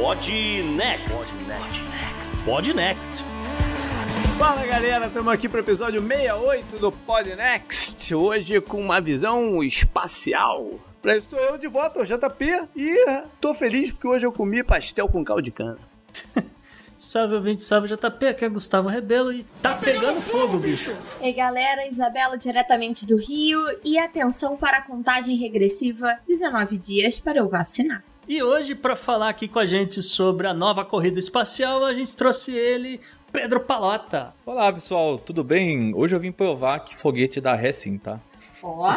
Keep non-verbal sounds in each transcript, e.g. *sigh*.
Pod Next. Pod Next. Fala galera, estamos aqui para o episódio 68 do Pod Next. Hoje com uma visão espacial. Pra isso estou eu de volta ao JP e tô feliz porque hoje eu comi pastel com caldo de cana. *laughs* Salve ouvinte, salve JP, aqui é Gustavo Rebelo e tá pegando fogo, bicho. Ei galera, Isabela diretamente do Rio e atenção para a contagem regressiva, 19 dias para eu vacinar. E hoje, para falar aqui com a gente sobre a nova corrida espacial, a gente trouxe ele, Pedro Palota. Olá pessoal, tudo bem? Hoje eu vim provar que foguete dá ré sim, tá? Ó,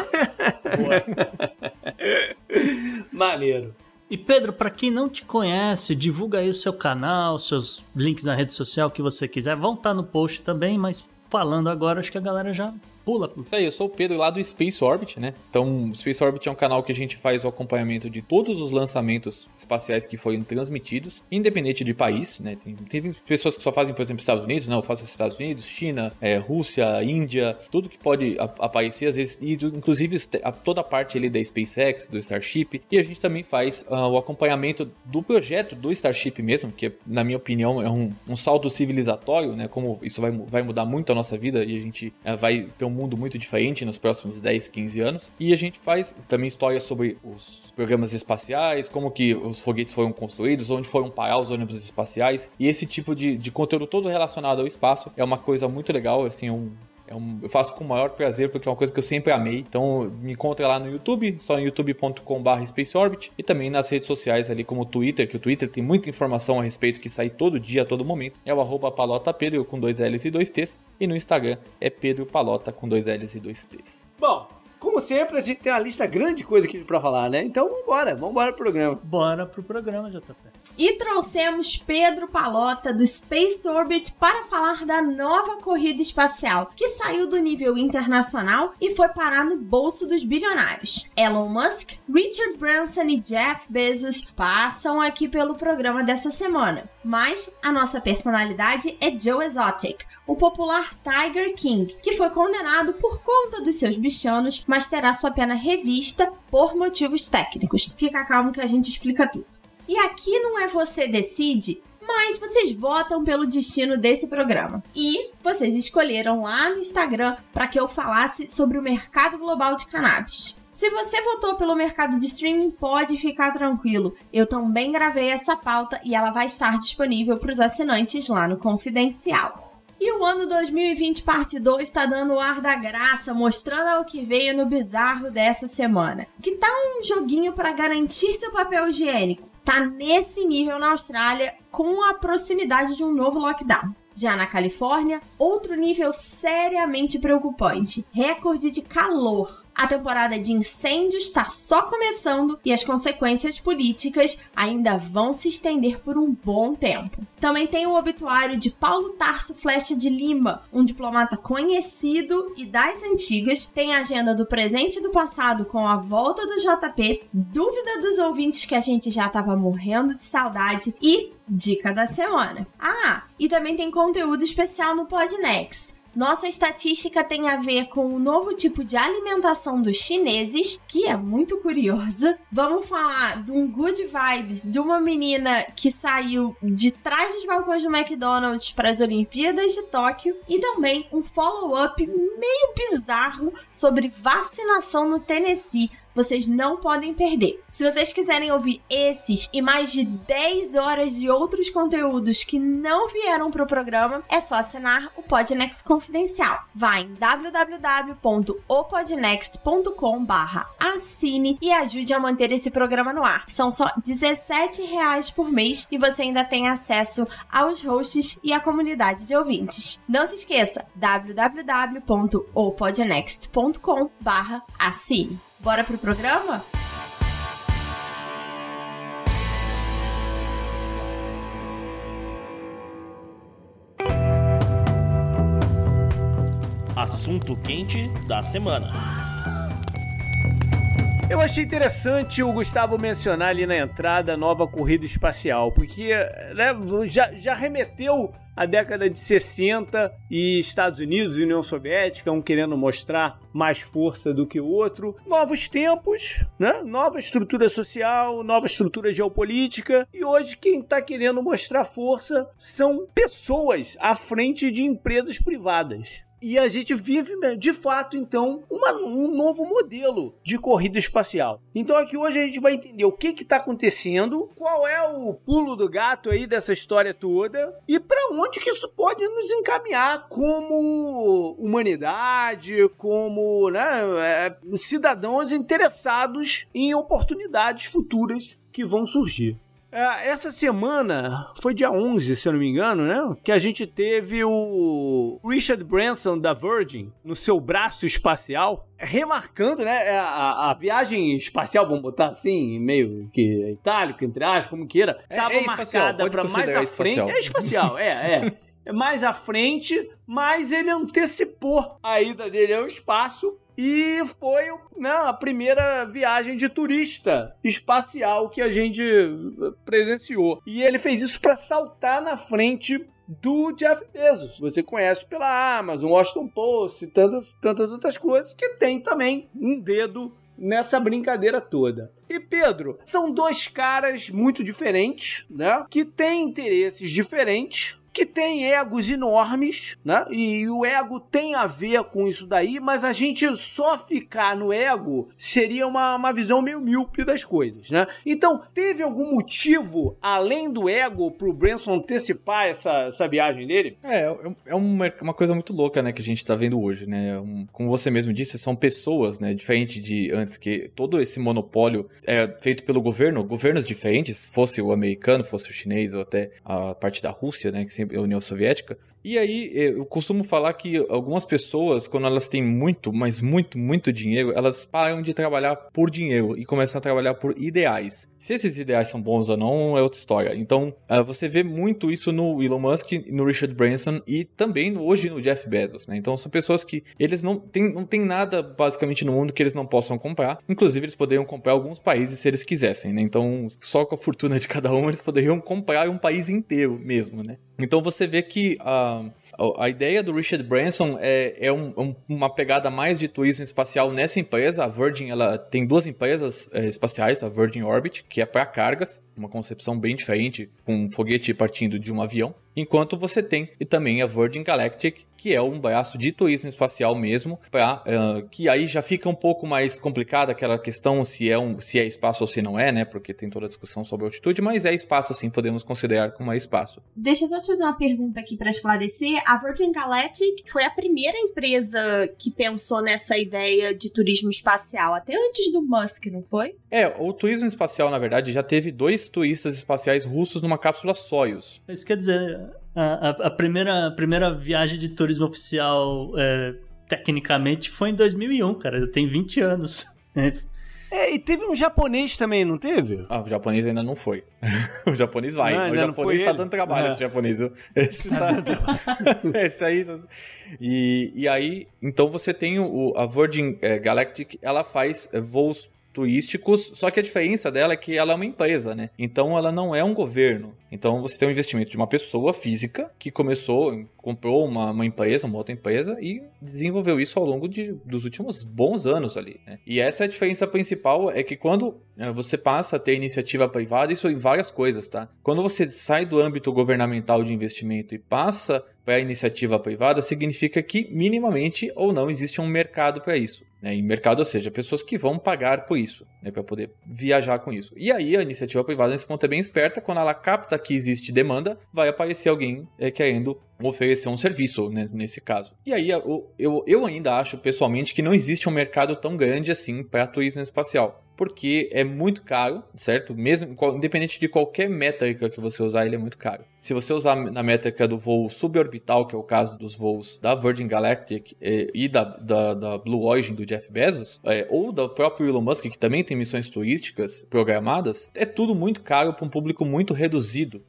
*laughs* Maneiro. E Pedro, para quem não te conhece, divulga aí o seu canal, seus links na rede social que você quiser. Vão estar no post também, mas falando agora, acho que a galera já pula. Isso aí, eu sou o Pedro lá do Space Orbit, né? Então, Space Orbit é um canal que a gente faz o acompanhamento de todos os lançamentos espaciais que foram transmitidos, independente de país, né? Tem, tem pessoas que só fazem, por exemplo, Estados Unidos, não, eu faço Estados Unidos, China, é, Rússia, Índia, tudo que pode aparecer, às vezes, e, inclusive a- toda a parte ali da SpaceX, do Starship, e a gente também faz ah, o acompanhamento do projeto do Starship mesmo, que na minha opinião é um, um salto civilizatório, né? Como isso vai, vai mudar muito a nossa vida e a gente eh, vai ter um mundo muito diferente nos próximos 10, 15 anos. E a gente faz também histórias sobre os programas espaciais, como que os foguetes foram construídos, onde foram parar os ônibus espaciais. E esse tipo de, de conteúdo todo relacionado ao espaço é uma coisa muito legal, assim, um, é um- eu faço com o maior prazer porque é uma coisa que eu sempre amei. Então me encontra lá no YouTube, só em youtube.com.br SpaceOrbit e também nas redes sociais ali como o Twitter, que o Twitter tem muita informação a respeito que sai todo dia, a todo momento. É o arroba palotapedro com dois L's e dois T's. E no Instagram é Pedro Palota com dois L's e dois T's. Bom, como sempre, a gente tem uma lista grande de coisa aqui pra falar, né? Então vambora, vambora pro programa. Bora pro programa, JP. E trouxemos Pedro Palota do Space Orbit para falar da nova corrida espacial que saiu do nível internacional e foi parar no bolso dos bilionários. Elon Musk, Richard Branson e Jeff Bezos passam aqui pelo programa dessa semana. Mas a nossa personalidade é Joe Exotic, o popular Tiger King, que foi condenado por conta dos seus bichanos, mas terá sua pena revista por motivos técnicos. Fica calmo que a gente explica tudo. E aqui não é você decide, mas vocês votam pelo destino desse programa. E vocês escolheram lá no Instagram para que eu falasse sobre o mercado global de cannabis. Se você votou pelo mercado de streaming, pode ficar tranquilo. Eu também gravei essa pauta e ela vai estar disponível para os assinantes lá no Confidencial. E o ano 2020 parte 2 está dando o ar da graça, mostrando o que veio no bizarro dessa semana. Que tá um joguinho para garantir seu papel higiênico. Tá nesse nível na Austrália com a proximidade de um novo lockdown. Já na Califórnia, outro nível seriamente preocupante: recorde de calor. A temporada de incêndios está só começando e as consequências políticas ainda vão se estender por um bom tempo. Também tem o obituário de Paulo Tarso Flecha de Lima, um diplomata conhecido e das antigas. Tem a agenda do presente e do passado com a volta do JP, dúvida dos ouvintes que a gente já estava morrendo de saudade e dica da semana. Ah, e também tem conteúdo especial no Podnext. Nossa estatística tem a ver com o novo tipo de alimentação dos chineses, que é muito curiosa. Vamos falar de um good vibes de uma menina que saiu de trás dos balcões do McDonald's para as Olimpíadas de Tóquio e também um follow-up meio bizarro sobre vacinação no Tennessee. Vocês não podem perder. Se vocês quiserem ouvir esses e mais de 10 horas de outros conteúdos que não vieram pro programa, é só assinar o Podnext Confidencial. Vá em www.opodnext.com/barra assine e ajude a manter esse programa no ar. São só 17 reais por mês e você ainda tem acesso aos hosts e à comunidade de ouvintes. Não se esqueça, www.opodnext.com/barra assine. Bora pro programa? Assunto quente da semana. Eu achei interessante o Gustavo mencionar ali na entrada a nova corrida espacial, porque né, já, já remeteu a década de 60 e Estados Unidos e União Soviética, um querendo mostrar mais força do que o outro. Novos tempos, né? Nova estrutura social, nova estrutura geopolítica. E hoje quem está querendo mostrar força são pessoas à frente de empresas privadas. E a gente vive, né, de fato, então, uma, um novo modelo de corrida espacial. Então aqui hoje a gente vai entender o que está acontecendo, qual é o pulo do gato aí dessa história toda e para onde que isso pode nos encaminhar como humanidade, como né, é, cidadãos interessados em oportunidades futuras que vão surgir. É, essa semana, foi dia 11, se eu não me engano, né? Que a gente teve o Richard Branson da Virgin no seu braço espacial, remarcando, né? É, a, a viagem espacial, vamos botar assim, meio que itálico, entre aspas, como queira, estava é, é marcada para mais à frente. É espacial, é, é. *laughs* é mais à frente, mas ele antecipou a ida dele ao espaço e foi né, a primeira viagem de turista espacial que a gente presenciou. E ele fez isso para saltar na frente do Jeff Bezos. Você conhece pela Amazon, Washington Post e tantas, tantas outras coisas que tem também um dedo nessa brincadeira toda. E Pedro, são dois caras muito diferentes, né? Que têm interesses diferentes, que tem egos enormes, né? E o ego tem a ver com isso daí, mas a gente só ficar no ego seria uma, uma visão meio míope das coisas, né? Então, teve algum motivo, além do ego, pro Branson antecipar essa, essa viagem dele? É, é, é uma, uma coisa muito louca, né, que a gente tá vendo hoje, né? Um, como você mesmo disse, são pessoas, né, diferente de antes, que todo esse monopólio é feito pelo governo, governos diferentes, fosse o americano, fosse o chinês ou até a parte da Rússia, né, que a União Soviética. E aí, eu costumo falar que algumas pessoas, quando elas têm muito, mas muito, muito dinheiro, elas param de trabalhar por dinheiro e começam a trabalhar por ideais. Se esses ideais são bons ou não é outra história. Então, uh, você vê muito isso no Elon Musk, no Richard Branson e também hoje no Jeff Bezos, né? Então, são pessoas que eles não têm, não têm nada basicamente no mundo que eles não possam comprar. Inclusive, eles poderiam comprar alguns países se eles quisessem, né? Então, só com a fortuna de cada um, eles poderiam comprar um país inteiro mesmo, né? Então, você vê que uh, a ideia do Richard Branson é, é um, um, uma pegada mais de turismo espacial nessa empresa. A Virgin ela tem duas empresas é, espaciais, a Virgin Orbit, que é para cargas, uma concepção bem diferente, com um foguete partindo de um avião. Enquanto você tem e também a Virgin Galactic, que é um braço de turismo espacial mesmo, para uh, que aí já fica um pouco mais complicada aquela questão se é um se é espaço ou se não é, né? Porque tem toda a discussão sobre altitude, mas é espaço sim, podemos considerar como é espaço. Deixa eu só te fazer uma pergunta aqui para esclarecer. A Virgin Galactic foi a primeira empresa que pensou nessa ideia de turismo espacial, até antes do Musk, não foi? É, o turismo espacial, na verdade, já teve dois turistas espaciais russos numa cápsula Soyuz. Isso quer dizer, a, a, primeira, a primeira viagem de turismo oficial, é, tecnicamente, foi em 2001, cara. Tem 20 anos. *laughs* É, e teve um japonês também, não teve? Ah, o japonês ainda não foi. *laughs* o japonês vai. Não, o japonês tá dando trabalho, é. esse japonês. *laughs* Esse, tá... esse aí. E, e aí, então você tem o, a Virgin é, Galactic, ela faz é, voos turísticos, só que a diferença dela é que ela é uma empresa, né? Então ela não é um governo. Então você tem um investimento de uma pessoa física que começou, comprou uma, uma empresa, uma outra empresa e desenvolveu isso ao longo de, dos últimos bons anos ali. Né? E essa é a diferença principal, é que quando é, você passa a ter iniciativa privada, isso em várias coisas, tá? Quando você sai do âmbito governamental de investimento e passa para a iniciativa privada, significa que minimamente ou não existe um mercado para isso. Né, em mercado, ou seja, pessoas que vão pagar por isso, né, para poder viajar com isso. E aí a iniciativa privada nesse ponto é bem esperta, quando ela capta que existe demanda, vai aparecer alguém é, querendo oferecer um serviço né, nesse caso. E aí eu, eu, ainda acho pessoalmente que não existe um mercado tão grande assim para turismo espacial porque é muito caro, certo? Mesmo independente de qualquer métrica que você usar, ele é muito caro. Se você usar na métrica do voo suborbital, que é o caso dos voos da Virgin Galactic eh, e da, da, da, Blue Origin do Jeff Bezos, eh, ou do próprio Elon Musk, que também tem missões turísticas programadas, é tudo muito caro para um público muito reduzido,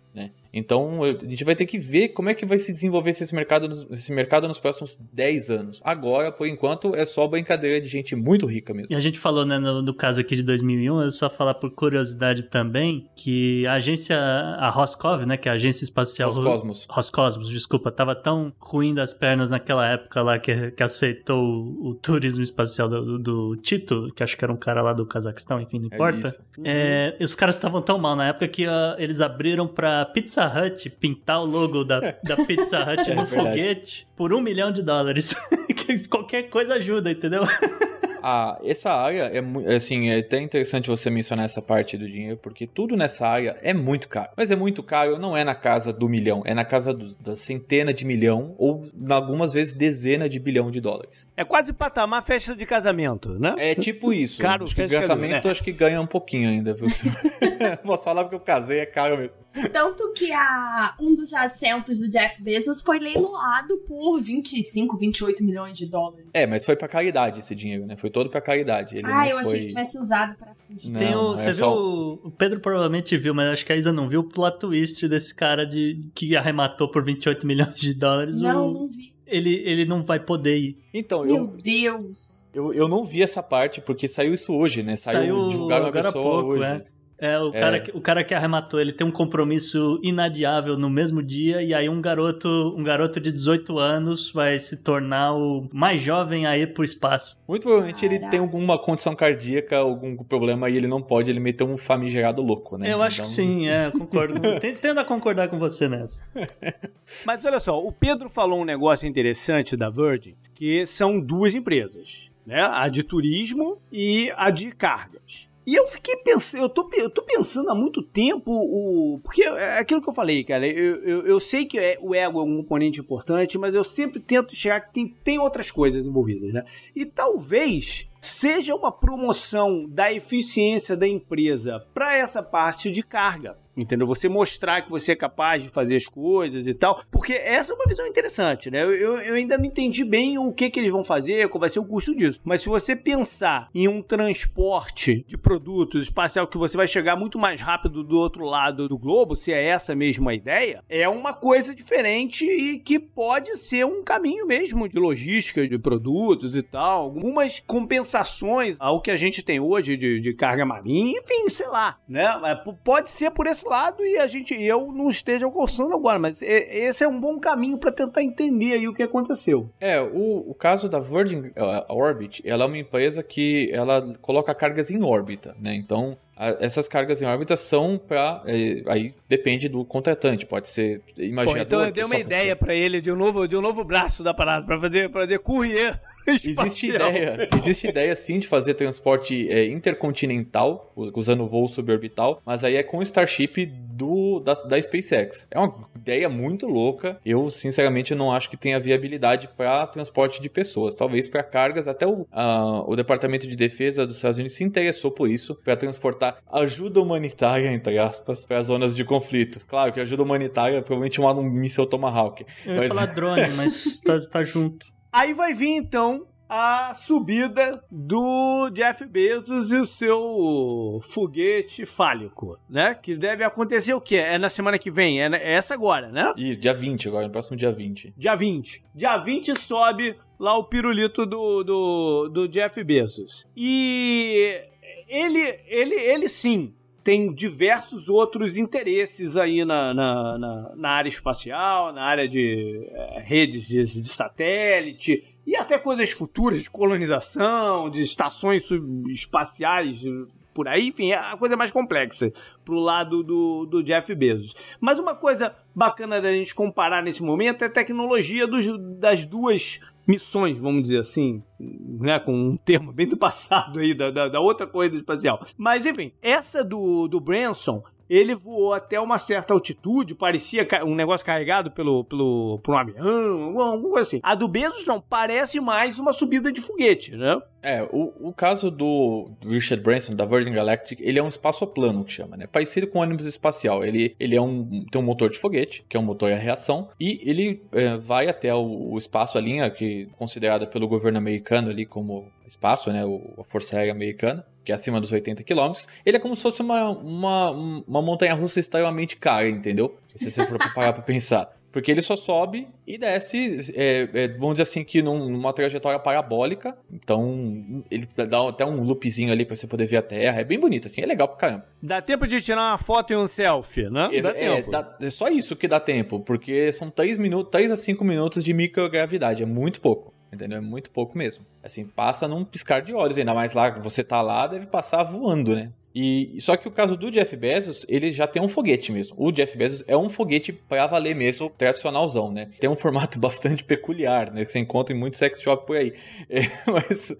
Então a gente vai ter que ver como é que vai se desenvolver esse mercado, esse mercado nos próximos 10 anos. Agora, por enquanto, é só brincadeira de gente muito rica mesmo. E a gente falou, né, no, no caso aqui de 2001, eu só falar por curiosidade também que a agência, a Roscov, né, que é a agência espacial... Roscosmos. Roscosmos, desculpa, tava tão ruim das pernas naquela época lá que, que aceitou o, o turismo espacial do, do, Tito, que acho que era um cara lá do Cazaquistão, enfim, não é importa. É, os caras estavam tão mal na época que uh, eles abriram pra Pizza Hut pintar o logo da, da Pizza *laughs* Hut é no verdade. foguete por um milhão de dólares. *laughs* Qualquer coisa ajuda, entendeu? a, essa área é assim, é até interessante você mencionar essa parte do dinheiro, porque tudo nessa área é muito caro. Mas é muito caro, não é na casa do milhão, é na casa do, da centena de milhão ou algumas vezes dezena de bilhão de dólares. É quase patamar festa de casamento, né? É tipo isso. Caro, acho que casamento né? acho que ganha um pouquinho ainda, viu? *laughs* Posso falar porque eu casei, é caro mesmo. Tanto que a, um dos assentos do Jeff Bezos foi leiloado por 25, 28 milhões de dólares. É, mas foi pra caridade esse dinheiro, né? Foi todo pra caridade. Ele ah, eu foi... achei que tivesse usado pra não, Tem o, você é viu, só... o Pedro provavelmente viu, mas acho que a Isa não viu o plot twist desse cara de que arrematou por 28 milhões de dólares. Não, o... não vi. Ele, ele não vai poder ir. Então, Meu eu... Deus! Eu, eu não vi essa parte, porque saiu isso hoje, né? Saiu, saiu divulgar uma pessoa pouco, hoje. É. É, o, é. Cara que, o cara que arrematou, ele tem um compromisso inadiável no mesmo dia, e aí um garoto, um garoto de 18 anos vai se tornar o mais jovem a ir pro espaço. Muito provavelmente Caraca. ele tem alguma condição cardíaca, algum problema, e ele não pode, ele meteu um famigerado louco, né? Eu acho então... que sim, é, concordo. *laughs* Tendo a concordar com você nessa. *laughs* Mas olha só, o Pedro falou um negócio interessante da Virgin, que são duas empresas, né? A de turismo e a de cargas. E eu fiquei pensando, eu tô, eu tô pensando há muito tempo, o, porque é aquilo que eu falei, cara, eu, eu, eu sei que é, o ego é um componente importante, mas eu sempre tento chegar que tem, tem outras coisas envolvidas, né? E talvez seja uma promoção da eficiência da empresa para essa parte de carga. Entendeu? Você mostrar que você é capaz de fazer as coisas e tal. Porque essa é uma visão interessante, né? Eu, eu, ainda não entendi bem o que, que eles vão fazer, qual vai ser o custo disso. Mas se você pensar em um transporte de produtos espacial que você vai chegar muito mais rápido do outro lado do globo, se é essa mesma ideia, é uma coisa diferente e que pode ser um caminho mesmo de logística de produtos e tal. Algumas compensações ao que a gente tem hoje de, de carga marinha, enfim, sei lá, né? Pode ser por esse lado e a gente, eu não esteja alcançando agora, mas esse é um bom caminho para tentar entender aí o que aconteceu. É, o, o caso da Virgin uh, Orbit, ela é uma empresa que ela coloca cargas em órbita, né? Então, essas cargas em órbita são para é, aí depende do contratante pode ser imaginador Pô, então eu dei uma ideia para ele de um novo de um novo braço da parada para fazer para fazer courier Existe ideia, existe ideia sim de fazer transporte é, intercontinental, usando voo suborbital, mas aí é com o Starship do, da, da SpaceX. É uma ideia muito louca. Eu, sinceramente, não acho que tenha viabilidade para transporte de pessoas. Talvez para cargas, até o, uh, o Departamento de Defesa dos Estados Unidos se interessou por isso, para transportar ajuda humanitária, entre aspas, para zonas de conflito. Claro que ajuda humanitária provavelmente um, um míssil Tomahawk. Eu ia mas... falar drone, mas tá, tá junto. Aí vai vir então a subida do Jeff Bezos e o seu foguete fálico, né? Que deve acontecer o quê? É na semana que vem? É, é essa agora, né? Isso, dia 20 agora, no próximo dia 20. Dia 20. Dia 20 sobe lá o pirulito do, do, do Jeff Bezos. E ele, ele, ele sim tem diversos outros interesses aí na, na, na, na área espacial, na área de é, redes de, de, satélite e até coisas futuras de colonização, de estações espaciais por aí, enfim, é a coisa mais complexa pro lado do, do Jeff Bezos. Mas uma coisa bacana da gente comparar nesse momento é a tecnologia dos, das duas missões, vamos dizer assim, né, com um *laughs* termo bem do passado aí, da, da, da outra corrida espacial. Mas, enfim, essa do, do Branson, ele voou até uma certa altitude, parecia um negócio carregado pelo, pelo, por um avião, alguma coisa assim. A do Bezos não, parece mais uma subida de foguete, né? É, o, o caso do, Richard Branson, da Virgin Galactic, ele é um espaçoplano que chama, né? Parecido com um ônibus espacial. Ele, ele é um, tem um motor de foguete, que é um motor a reação, e ele é, vai até o, o espaço, a linha que considerada pelo governo americano ali como espaço, né? O, a Força Aérea Americana que é acima dos 80 km, ele é como se fosse uma, uma, uma montanha russa extremamente cara, entendeu? Se você for parar pra pensar. Porque ele só sobe e desce, é, é, vamos dizer assim, que num, numa trajetória parabólica. Então, ele dá até um loopzinho ali pra você poder ver a Terra. É bem bonito, assim, é legal pra caramba. Dá tempo de tirar uma foto e um selfie, né? É, dá tempo. dá- é só isso que dá tempo, porque são 3 minutos, 3 a 5 minutos de microgravidade, é muito pouco. Entendeu? É muito pouco mesmo. Assim, passa num piscar de olhos, ainda mais lá que você tá lá, deve passar voando, né? E só que o caso do Jeff Bezos, ele já tem um foguete mesmo. O Jeff Bezos é um foguete pra valer mesmo, tradicionalzão, né? Tem um formato *laughs* bastante peculiar, né? Que você encontra em muitos sex shop por aí. *laughs* É, mas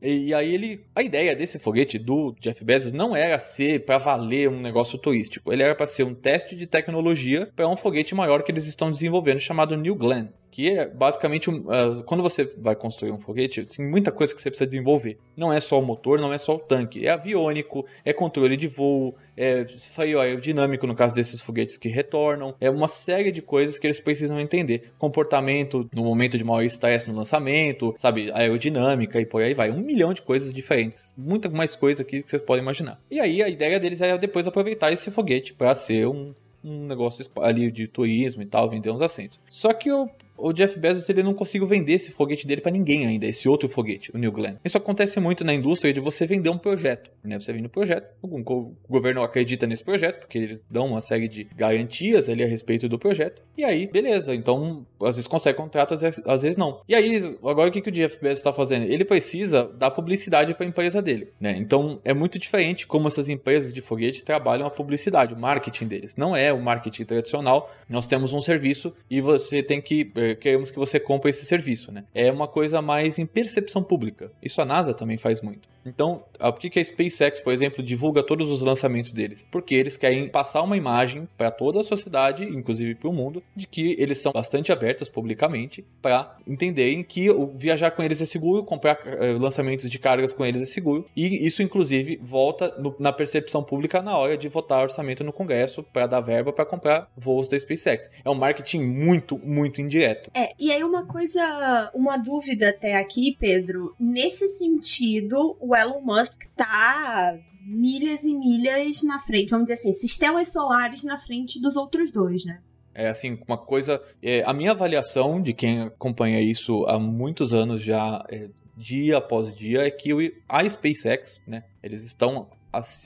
e aí ele, a ideia desse foguete do Jeff Bezos não era ser para valer um negócio turístico, ele era para ser um teste de tecnologia para um foguete maior que eles estão desenvolvendo chamado New Glenn, que é basicamente ah, quando você vai construir um foguete, tem muita coisa que você precisa desenvolver. Não é só o motor, não é só o tanque, é aviônico, é controle de voo, é freio aerodinâmico no caso desses foguetes que retornam, é uma série de coisas que eles precisam entender, comportamento no momento de maior estresse no lançamento, sabe, aerodinâmica e por aí vai, um milhão de coisas diferentes, muita mais coisa aqui que vocês podem imaginar. E aí a ideia deles é depois aproveitar esse foguete para ser um um negócio ali de turismo e tal, vender uns assentos. Só que o, o Jeff Bezos ele não conseguiu vender esse foguete dele pra ninguém ainda, esse outro foguete, o New Glenn. Isso acontece muito na indústria de você vender um projeto, né? Você vende um projeto, algum governo acredita nesse projeto, porque eles dão uma série de garantias ali a respeito do projeto. E aí, beleza, então às vezes consegue contrato, às vezes, às vezes não. E aí, agora o que, que o Jeff Bezos está fazendo? Ele precisa dar publicidade para a empresa dele, né? Então é muito diferente como essas empresas de foguete trabalham a publicidade, o marketing deles. Não é o marketing tradicional. Nós temos um serviço e você tem que eh, queremos que você compre esse serviço, né? É uma coisa mais em percepção pública. Isso a NASA também faz muito. Então, ah, por que, que a SpaceX, por exemplo, divulga todos os lançamentos deles? Porque eles querem passar uma imagem para toda a sociedade, inclusive para o mundo, de que eles são bastante abertos publicamente para entenderem que viajar com eles é seguro, comprar eh, lançamentos de cargas com eles é seguro, e isso, inclusive, volta no- na percepção pública na hora de votar orçamento no Congresso para dar verba para comprar voos da SpaceX. É um marketing muito, muito indireto. É, e aí uma coisa, uma dúvida até aqui, Pedro. Nesse sentido, o Elon Musk tá milhas e milhas na frente, vamos dizer assim, sistemas solares na frente dos outros dois, né? É assim, uma coisa. é, a minha avaliação de quem acompanha isso há muitos anos já, é, dia após dia, é que a SpaceX, né? Eles estão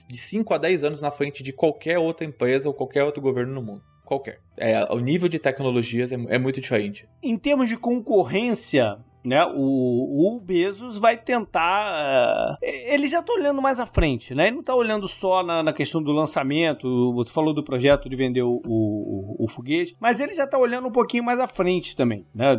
de 5 a 10 anos na frente de qualquer outra empresa ou qualquer outro governo no mundo. Qualquer. É, o nível de tecnologias é, é muito diferente. Em termos de concorrência, né, o, o Bezos vai tentar. eh, ele já tá olhando mais à frente, né? Ele não tá olhando só na, na questão do lançamento. Você falou do projeto de vender o, o, o foguete, mas ele já tá olhando um pouquinho mais à frente também, né?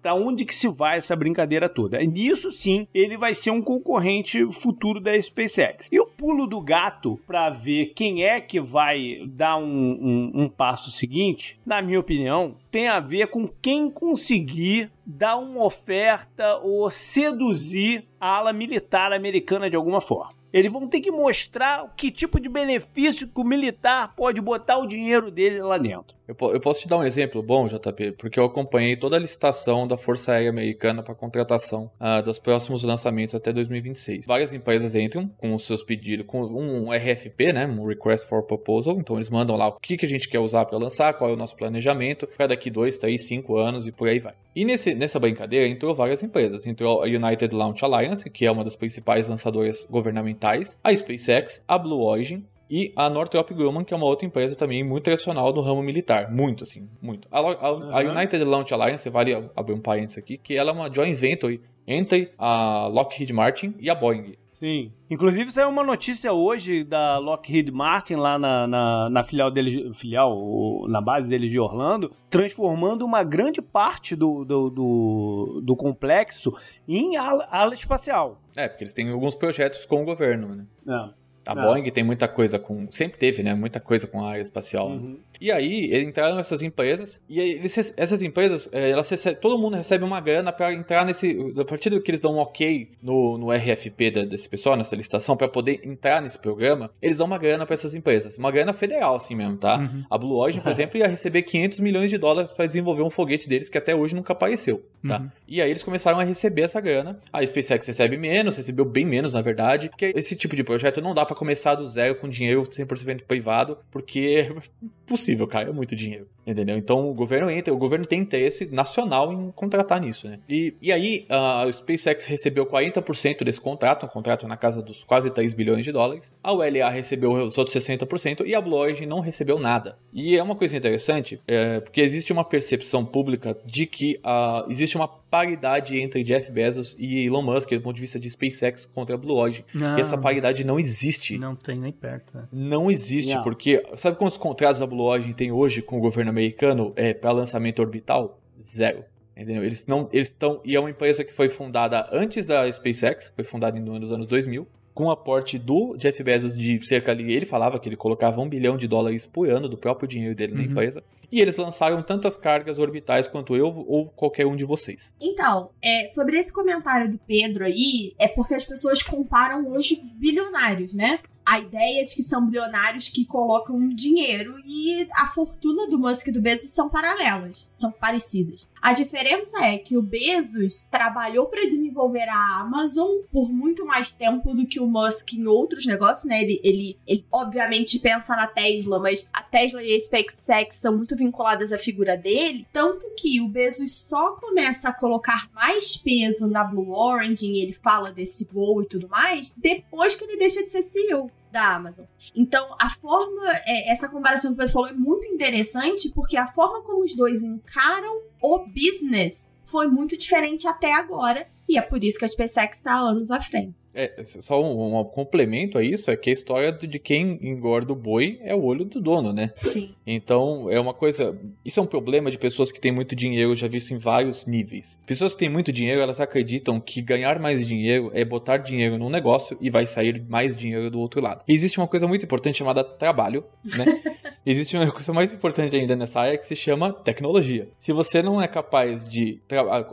Pra onde que se vai essa brincadeira toda. Nisso sim, ele vai ser um concorrente futuro da SpaceX. E o pulo do gato pra ver quem é que vai dar um, um, um passo seguinte, na minha opinião, tem a ver com quem conseguir dar uma oferta ou seduzir a ala militar americana de alguma forma. Eles vão ter que mostrar que tipo de benefício que o militar pode botar o dinheiro dele lá dentro. Eu, eu posso te dar um exemplo bom, JP, porque eu acompanhei toda a licitação da Força Aérea Americana para contratação ah, dos próximos lançamentos até 2026. Várias empresas entram com os seus pedidos, com um RFP, né, um Request for Proposal, então eles mandam lá o que, que a gente quer usar para lançar, qual é o nosso planejamento, para daqui 2, 3, 5 anos e por aí vai. E nesse, nessa brincadeira entrou várias empresas. Entrou a United Launch Alliance, que é uma das principais lançadoras governamentais, a SpaceX, a Blue Origin, e a Northrop Grumman, que é uma outra empresa também muito tradicional do ramo militar. Muito, assim, muito. A, a- a United Launch Alliance, vale abrir um parênteses aqui, que ela é uma joint venture entre a Lockheed Martin e a Boeing. Sim. Inclusive, saiu uma notícia hoje da Lockheed Martin lá na, na, na filial deles, filial, na base deles de Orlando, transformando uma grande parte do, do, do, do complexo em ala, ala espacial. É, porque eles têm alguns projetos com o governo, né? É. A ah. Boeing tem muita coisa com. Sempre teve, né? Muita coisa com a área espacial. Uhum. E aí, entraram essas empresas, e eles, essas empresas, eh, elas recebem, todo mundo recebe uma grana para entrar nesse. A partir do que eles dão um ok no, no RFP da, desse pessoal, nessa licitação, para poder entrar nesse programa, eles dão uma grana para essas empresas. Uma grana federal, assim mesmo, tá? Uhum. A Blue Origin, por *laughs* exemplo, ia receber 500 milhões de dólares para desenvolver um foguete deles que até hoje nunca apareceu, tá? Uhum. E aí eles começaram a receber essa grana. A SpaceX recebe menos, recebeu bem menos, na verdade, porque esse tipo de projeto não dá para começar do zero com dinheiro 100% privado, porque *laughs* é possível, cara, é muito dinheiro, entendeu? Então o governo entra, o governo tem interesse nacional em contratar nisso, né? E, e aí a SpaceX recebeu 40% desse contrato, um contrato na casa dos quase 3 bilhões de dólares. A ULA recebeu os outros 60% e a Blue Origin não recebeu nada. E é uma coisa interessante, é, porque existe uma percepção pública de que uh, existe uma paridade entre Jeff Bezos e Elon Musk do ponto de vista de SpaceX contra a Blue Origin. E essa paridade não existe. Não tem nem perto. Né? Não existe, não. porque sabe quantos contratos a Blue Origin tem hoje com o governo americano é, para lançamento orbital? Zero. Entendeu? Eles não, eles estão e é uma empresa que foi fundada antes da SpaceX, foi fundada nos anos 2000 com o aporte do Jeff Bezos de cerca ali, ele falava que ele colocava um bilhão de dólares por ano do próprio dinheiro dele uhum. na empresa. E eles lançaram tantas cargas orbitais quanto eu ou qualquer um de vocês. Então, é, sobre esse comentário do Pedro aí, é porque as pessoas comparam hoje bilionários, né? a ideia de que são bilionários que colocam dinheiro e a fortuna do Musk e do Bezos são paralelas, são parecidas. A diferença é que o Bezos trabalhou para desenvolver a Amazon por muito mais tempo do que o Musk em outros negócios, né? Ele, ele, ele obviamente pensa na Tesla, mas a Tesla e a SpaceX são muito vinculadas à figura dele, tanto que o Bezos só começa a colocar mais peso na Blue Origin, ele fala desse voo e tudo mais, depois que ele deixa de ser CEO da Amazon. Então, a forma, é, essa comparação que o Pedro falou é muito interessante, porque a forma como os dois encaram o business foi muito diferente até agora, e é por isso que a SpaceX está anos à frente. É, só um, um, complemento a isso é que a história de quem engorda o boi é o olho do dono, né? Sim. Então, é uma coisa. Isso é um problema de pessoas que têm muito dinheiro, eu já vi isso em vários níveis. Pessoas que têm muito dinheiro, elas acreditam que ganhar mais dinheiro é botar dinheiro num negócio e vai sair mais dinheiro do outro lado. E existe uma coisa muito importante chamada trabalho, né? *laughs* existe uma coisa mais importante ainda nessa área que se chama tecnologia. Se você não é capaz de,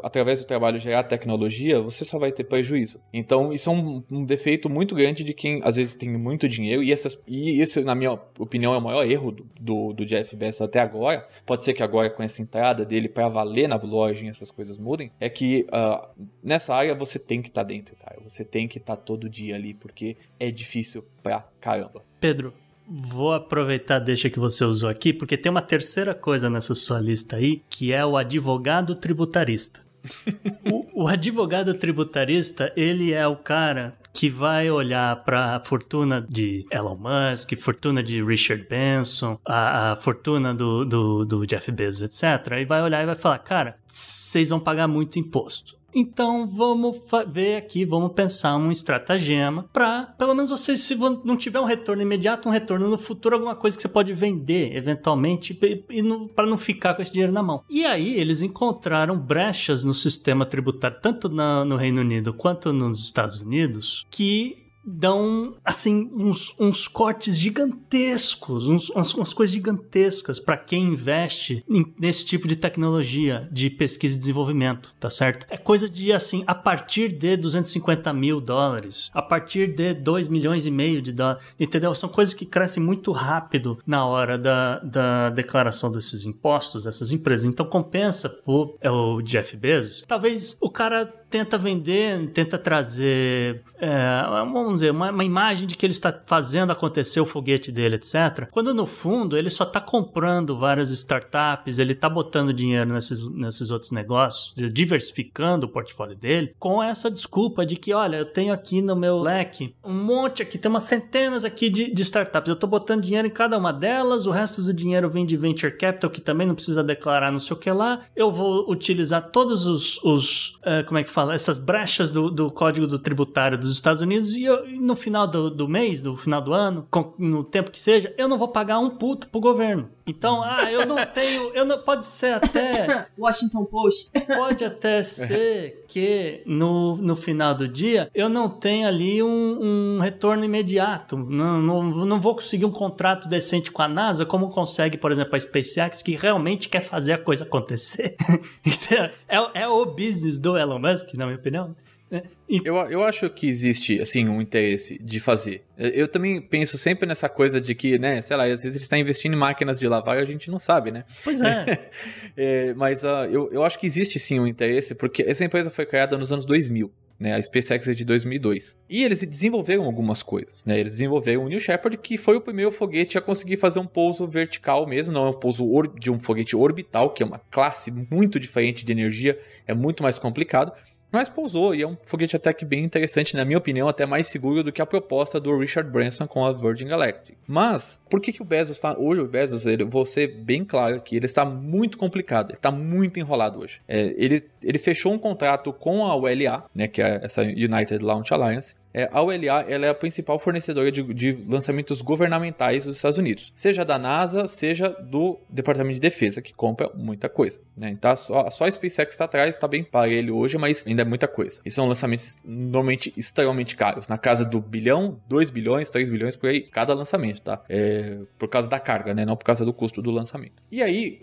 através do trabalho, gerar tecnologia, você só vai ter prejuízo. Então, isso é um um, defeito muito grande de quem às vezes tem muito dinheiro e, essas, e esse, na minha opinião, é o maior erro do, do, do Jeff Bezos até agora. Pode ser que agora, com essa entrada dele para valer na blogin, essas coisas mudem. É que uh, nessa área você tem que estar tá dentro, cara. Você tem que estar tá todo dia ali, porque é difícil pra caramba. Pedro, Vou aproveitar deixa que você usou aqui, porque tem uma terceira coisa nessa sua lista aí, que é o advogado tributarista *laughs* o, o, advogado tributarista, ele é o cara que vai olhar para a fortuna de Elon Musk, fortuna de Richard Benson, a, a fortuna do, do, do Jeff Bezos, etc. E vai olhar e vai falar, cara, vocês vão pagar muito imposto. Então vamos ver aqui, vamos pensar um estratagema para, pelo menos você, se não tiver um retorno imediato, um retorno no futuro, alguma coisa que você pode vender eventualmente e, para não ficar com esse dinheiro na mão. E aí eles encontraram brechas no sistema tributário, tanto na, no Reino Unido quanto nos Estados Unidos, que dão assim uns, uns cortes gigantescos, uns, umas, umas, coisas gigantescas para quem investe em, nesse tipo de tecnologia de pesquisa e desenvolvimento, tá certo? É coisa de assim a partir de 250 mil dólares, a partir de 2 milhões e meio de dólares, entendeu? São coisas que crescem muito rápido na hora da, da declaração desses impostos, dessas empresas. Então compensa o, é o Jeff Bezos. Talvez o cara tenta vender, tenta trazer, é, vamos dizer, uma, uma, imagem de que ele está fazendo acontecer o foguete dele, etc. Quando no fundo ele só está comprando várias startups, ele está botando dinheiro nesses, nesses outros negócios, diversificando o portfólio dele, com essa desculpa de que, olha, eu tenho aqui no meu leque um monte aqui, tem umas centenas aqui de, de startups, eu estou botando dinheiro em cada uma delas, o resto do dinheiro vem de venture capital, que também não precisa declarar não sei o que lá, eu vou utilizar todos os, os uh, como é que fala, essas brechas do, do código do tributário dos Estados Unidos e, eu, no final do, do mês, do final do ano, com, no tempo que seja, eu não vou pagar um puto pro governo. Então, ah, eu não tenho, eu não pode ser até *laughs* Washington Post. Pode até *laughs* ser que no, no final do dia eu não tenha ali um, um retorno imediato. Não, não, não vou conseguir um contrato decente com a NASA, como consegue, por exemplo, a SpaceX, que realmente quer fazer a coisa acontecer. *laughs* Então, é, é o business do Elon Musk, na minha opinião. É, eu, eu acho que existe, assim, um interesse de fazer. Eu também penso sempre nessa coisa de que, né, sei lá, às vezes ele está investindo em máquinas de lavar e a gente não sabe, né? Pois é. *laughs* é mas uh, eu, eu acho que existe sim um interesse, porque essa empresa foi criada nos anos 2000. Né, a SpaceX é de 2002. E eles desenvolveram algumas coisas, né? Eles desenvolveram o New Shepard, que foi o primeiro foguete a conseguir fazer um pouso vertical mesmo, não é um pouso de um foguete orbital, que é uma classe muito diferente de energia, é muito mais complicado. Mas pousou e é um foguete até que bem interessante, na minha opinião, até mais seguro do que a proposta do Richard Branson com a Virgin Galactic. Mas, por que, que o Bezos está. Hoje, o Bezos, ele, vou ser bem claro aqui, ele está muito complicado, ele está muito enrolado hoje. É, ele, ele fechou um contrato com a ULA, né, que é essa United Launch Alliance, é, a ULA ela é a principal fornecedora de, de, lançamentos governamentais dos Estados Unidos, seja da NASA, seja do Departamento de Defesa, que compra muita coisa. Né? Então, só, só a SpaceX está atrás, está bem para ele hoje, mas ainda é muita coisa. E são lançamentos normalmente extremamente caros, na casa do bilhão, 2 bilhões, 3 bilhões por aí, cada lançamento, tá? É, por causa da carga, né? não por causa do custo do lançamento. E aí,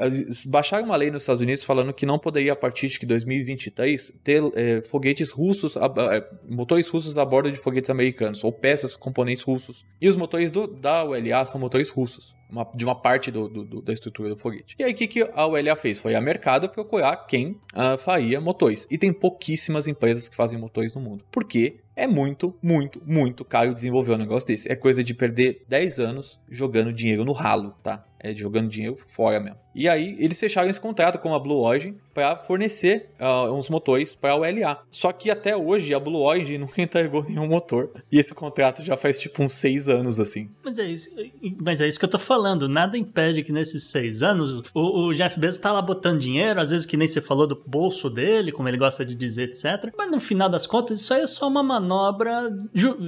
baixaram uma lei nos Estados Unidos falando que não poderia, a partir de 2023, ter é, foguetes russos, a, é, motores russos a bordo de foguetes americanos, ou peças, componentes russos. E os motores do, da ULA são motores russos, uma, de uma parte do, do, da estrutura do foguete. E aí o que, que a ULA fez? Foi a mercado procurar quem uh, faria motores. E tem pouquíssimas empresas que fazem motores no mundo. Por quê? é muito, muito, muito caro desenvolver um negócio desse. É coisa de perder 10 anos jogando dinheiro no ralo, tá? É jogando dinheiro fora mesmo. E aí eles fecharam esse contrato com a Blue Origin para fornecer uh, uns motores para a ULA. Só que até hoje a Blue Origin *laughs* nunca entregou nenhum motor. E esse contrato já faz tipo uns 6 anos assim. Mas é isso, mas é isso que eu tô falando. Nada impede que nesses 6 anos o, o, Jeff Bezos tá lá botando dinheiro, às vezes que nem você falou do bolso dele, como ele gosta de dizer, etc. Mas no final das contas, isso aí é só uma manobra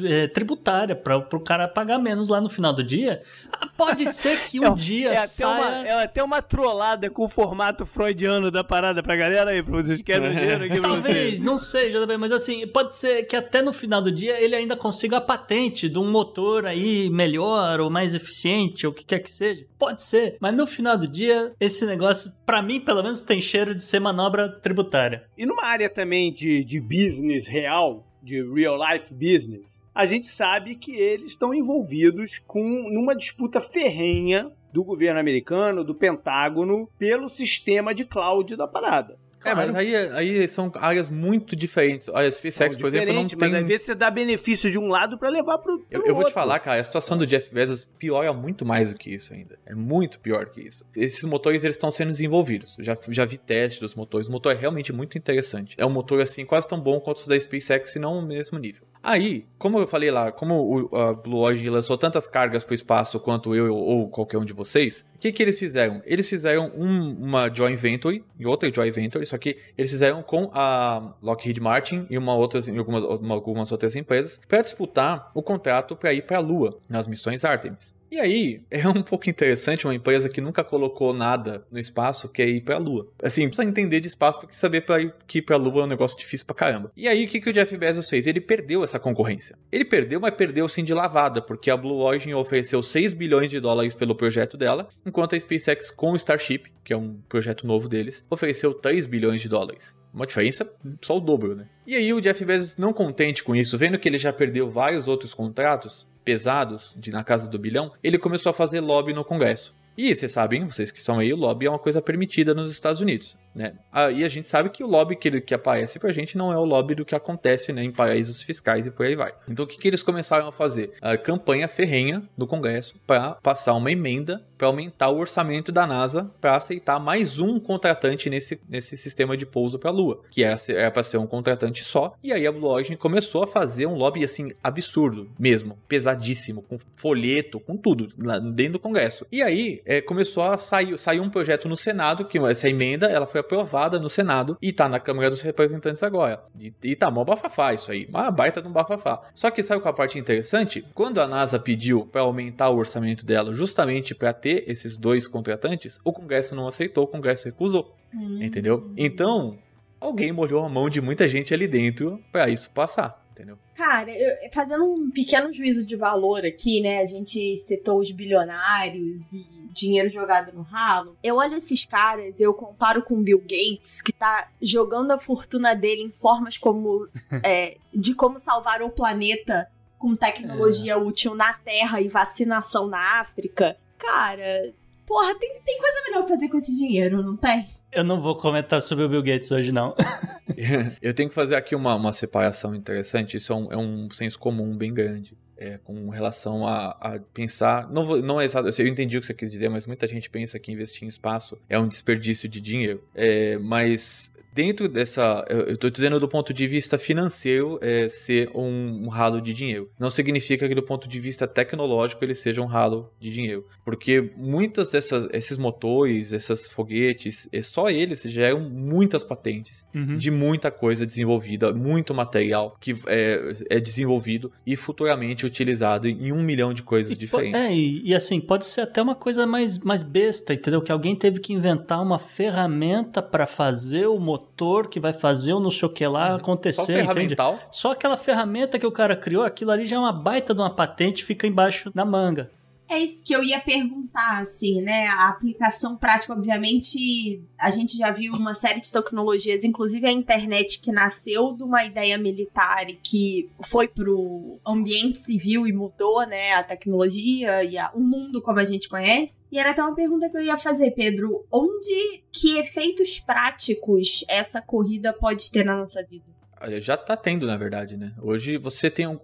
é, tributária para o cara pagar menos lá no final do dia. Ah, pode ser que *laughs* um é, dia é até saia... Uma, é até uma trollada com o formato freudiano da parada pra galera aí, pra vocês querem ver aqui Talvez, não sei, JB, mas assim, pode ser que até no final do dia ele ainda consiga a patente de um motor aí melhor ou mais eficiente, ou o que quer que seja. Pode ser, mas no final do dia, esse negócio, para mim, pelo menos, tem cheiro de ser manobra tributária. E numa área também de, de business real, de real life business, a gente sabe que eles estão envolvidos com numa disputa ferrenha do governo americano, do Pentágono, pelo sistema de cloud da parada. Claro. É, mas aí, aí são áreas muito diferentes. A SpaceX, por exemplo, não tem... Mas às vezes você dá benefício de um lado para levar pro, pro eu, eu, vou te falar, cara, a situação do Jeff Bezos piora muito mais do que isso ainda. É muito pior que isso. Esses motores, eles estão sendo desenvolvidos. Eu já, já vi testes dos motores. O motor é realmente muito interessante. É um motor, assim, quase tão bom quanto os da SpaceX, se não o mesmo nível. Aí, como eu falei lá, como o, a Blue Origin lançou tantas cargas para o espaço quanto eu ou qualquer um de vocês, o que, que eles fizeram? Eles fizeram um, uma joint venture e outra joint venture, só que eles fizeram com a Lockheed Martin e uma outras, algumas, uma, algumas outras empresas para disputar o contrato para ir para a Lua nas missões Artemis. E aí, é um pouco interessante uma empresa que nunca colocou nada no espaço, que é ir pra Lua. Assim, precisa entender de espaço, porque saber pra ir, que ir pra Lua é um negócio difícil pra caramba. E aí, o que, que o Jeff Bezos fez? Ele perdeu essa concorrência. Ele perdeu, mas perdeu sim de lavada, porque a Blue Origin ofereceu 6 bilhões de dólares pelo projeto dela, enquanto a SpaceX com o Starship, que é um projeto novo deles, ofereceu 3 bilhões de dólares. Uma diferença só o dobro, né? E aí o Jeff Bezos, não contente com isso, vendo que ele já perdeu vários outros contratos, pesados, de na casa do bilhão, ele começou a fazer lobby no Congresso. E vocês sabem, vocês que estão aí, o lobby é uma coisa permitida nos Estados Unidos. Né? Ah, e a gente sabe que o lobby que, que aparece pra gente não é o lobby do que acontece né, em paraísos fiscais e por aí vai. Então o que, que eles começaram a fazer? A campanha ferrenha do Congresso para passar uma emenda para aumentar o orçamento da NASA para aceitar mais um contratante nesse, nesse sistema de pouso para a Lua, que era, para ser um contratante só. E aí a Blue Origin começou a fazer um lobby assim absurdo mesmo, pesadíssimo, com folheto, com tudo dentro do Congresso. E aí é, começou a sair, sair um projeto no Senado que essa emenda ela foi aprovada no Senado e tá na Câmara dos Representantes agora. E, e tá mó bafafá isso aí, uma baita de um bafafá. Só que sabe qual a parte interessante? Quando a NASA pediu para aumentar o orçamento dela justamente para ter esses dois contratantes, o Congresso não aceitou, o Congresso recusou. Hum. Entendeu? Então, alguém molhou a mão de muita gente ali dentro para isso passar entendeu? Cara, eu, fazendo um pequeno juízo de valor aqui, né? A gente citou os bilionários e dinheiro jogado no ralo. Eu olho esses caras, eu comparo com Bill Gates, que tá jogando a fortuna dele em formas como *laughs* é, de como salvar o planeta com tecnologia é. útil na Terra e vacinação na África. Cara, porra, tem, tem coisa melhor pra fazer com esse dinheiro, não tem? Eu não vou comentar sobre o Bill Gates hoje, não. *laughs* *laughs* eu tenho que fazer aqui uma, uma separação interessante. Isso é um, é um senso comum bem grande. É, com relação a, a pensar. Não, vou, não é exato, eu entendi o que você quis dizer, mas muita gente pensa que investir em espaço é um desperdício de dinheiro. É, mas dentro dessa. Eu estou dizendo do ponto de vista financeiro é, ser um, um, ralo de dinheiro. Não significa que do ponto de vista tecnológico ele seja um ralo de dinheiro. Porque muitas dessas esses motores, esses foguetes, é, só eles geram muitas patentes uhum. de muita coisa desenvolvida, muito material que é, é desenvolvido e futuramente utilizado em um milhão de coisas e diferentes. É, e, e assim, pode ser até uma coisa mais, mais besta, entendeu? Que alguém teve que inventar uma ferramenta para fazer o motor motor que vai fazer o não sei o que lá uhum. acontecer, Só entende? Só aquela ferramenta que o cara criou, aquilo ali já é uma baita de uma patente, fica embaixo da manga. É isso que eu ia perguntar, assim, né? A aplicação prática, obviamente, a gente já viu uma série de tecnologias, inclusive a internet que nasceu de uma ideia militar e que foi pro ambiente civil e mudou, né, a tecnologia e a, o mundo como a gente conhece. E era até uma pergunta que eu ia fazer, Pedro. Onde, que efeitos práticos essa corrida pode ter na nossa vida? Olha, já tá tendo, na verdade, né? Hoje você tem um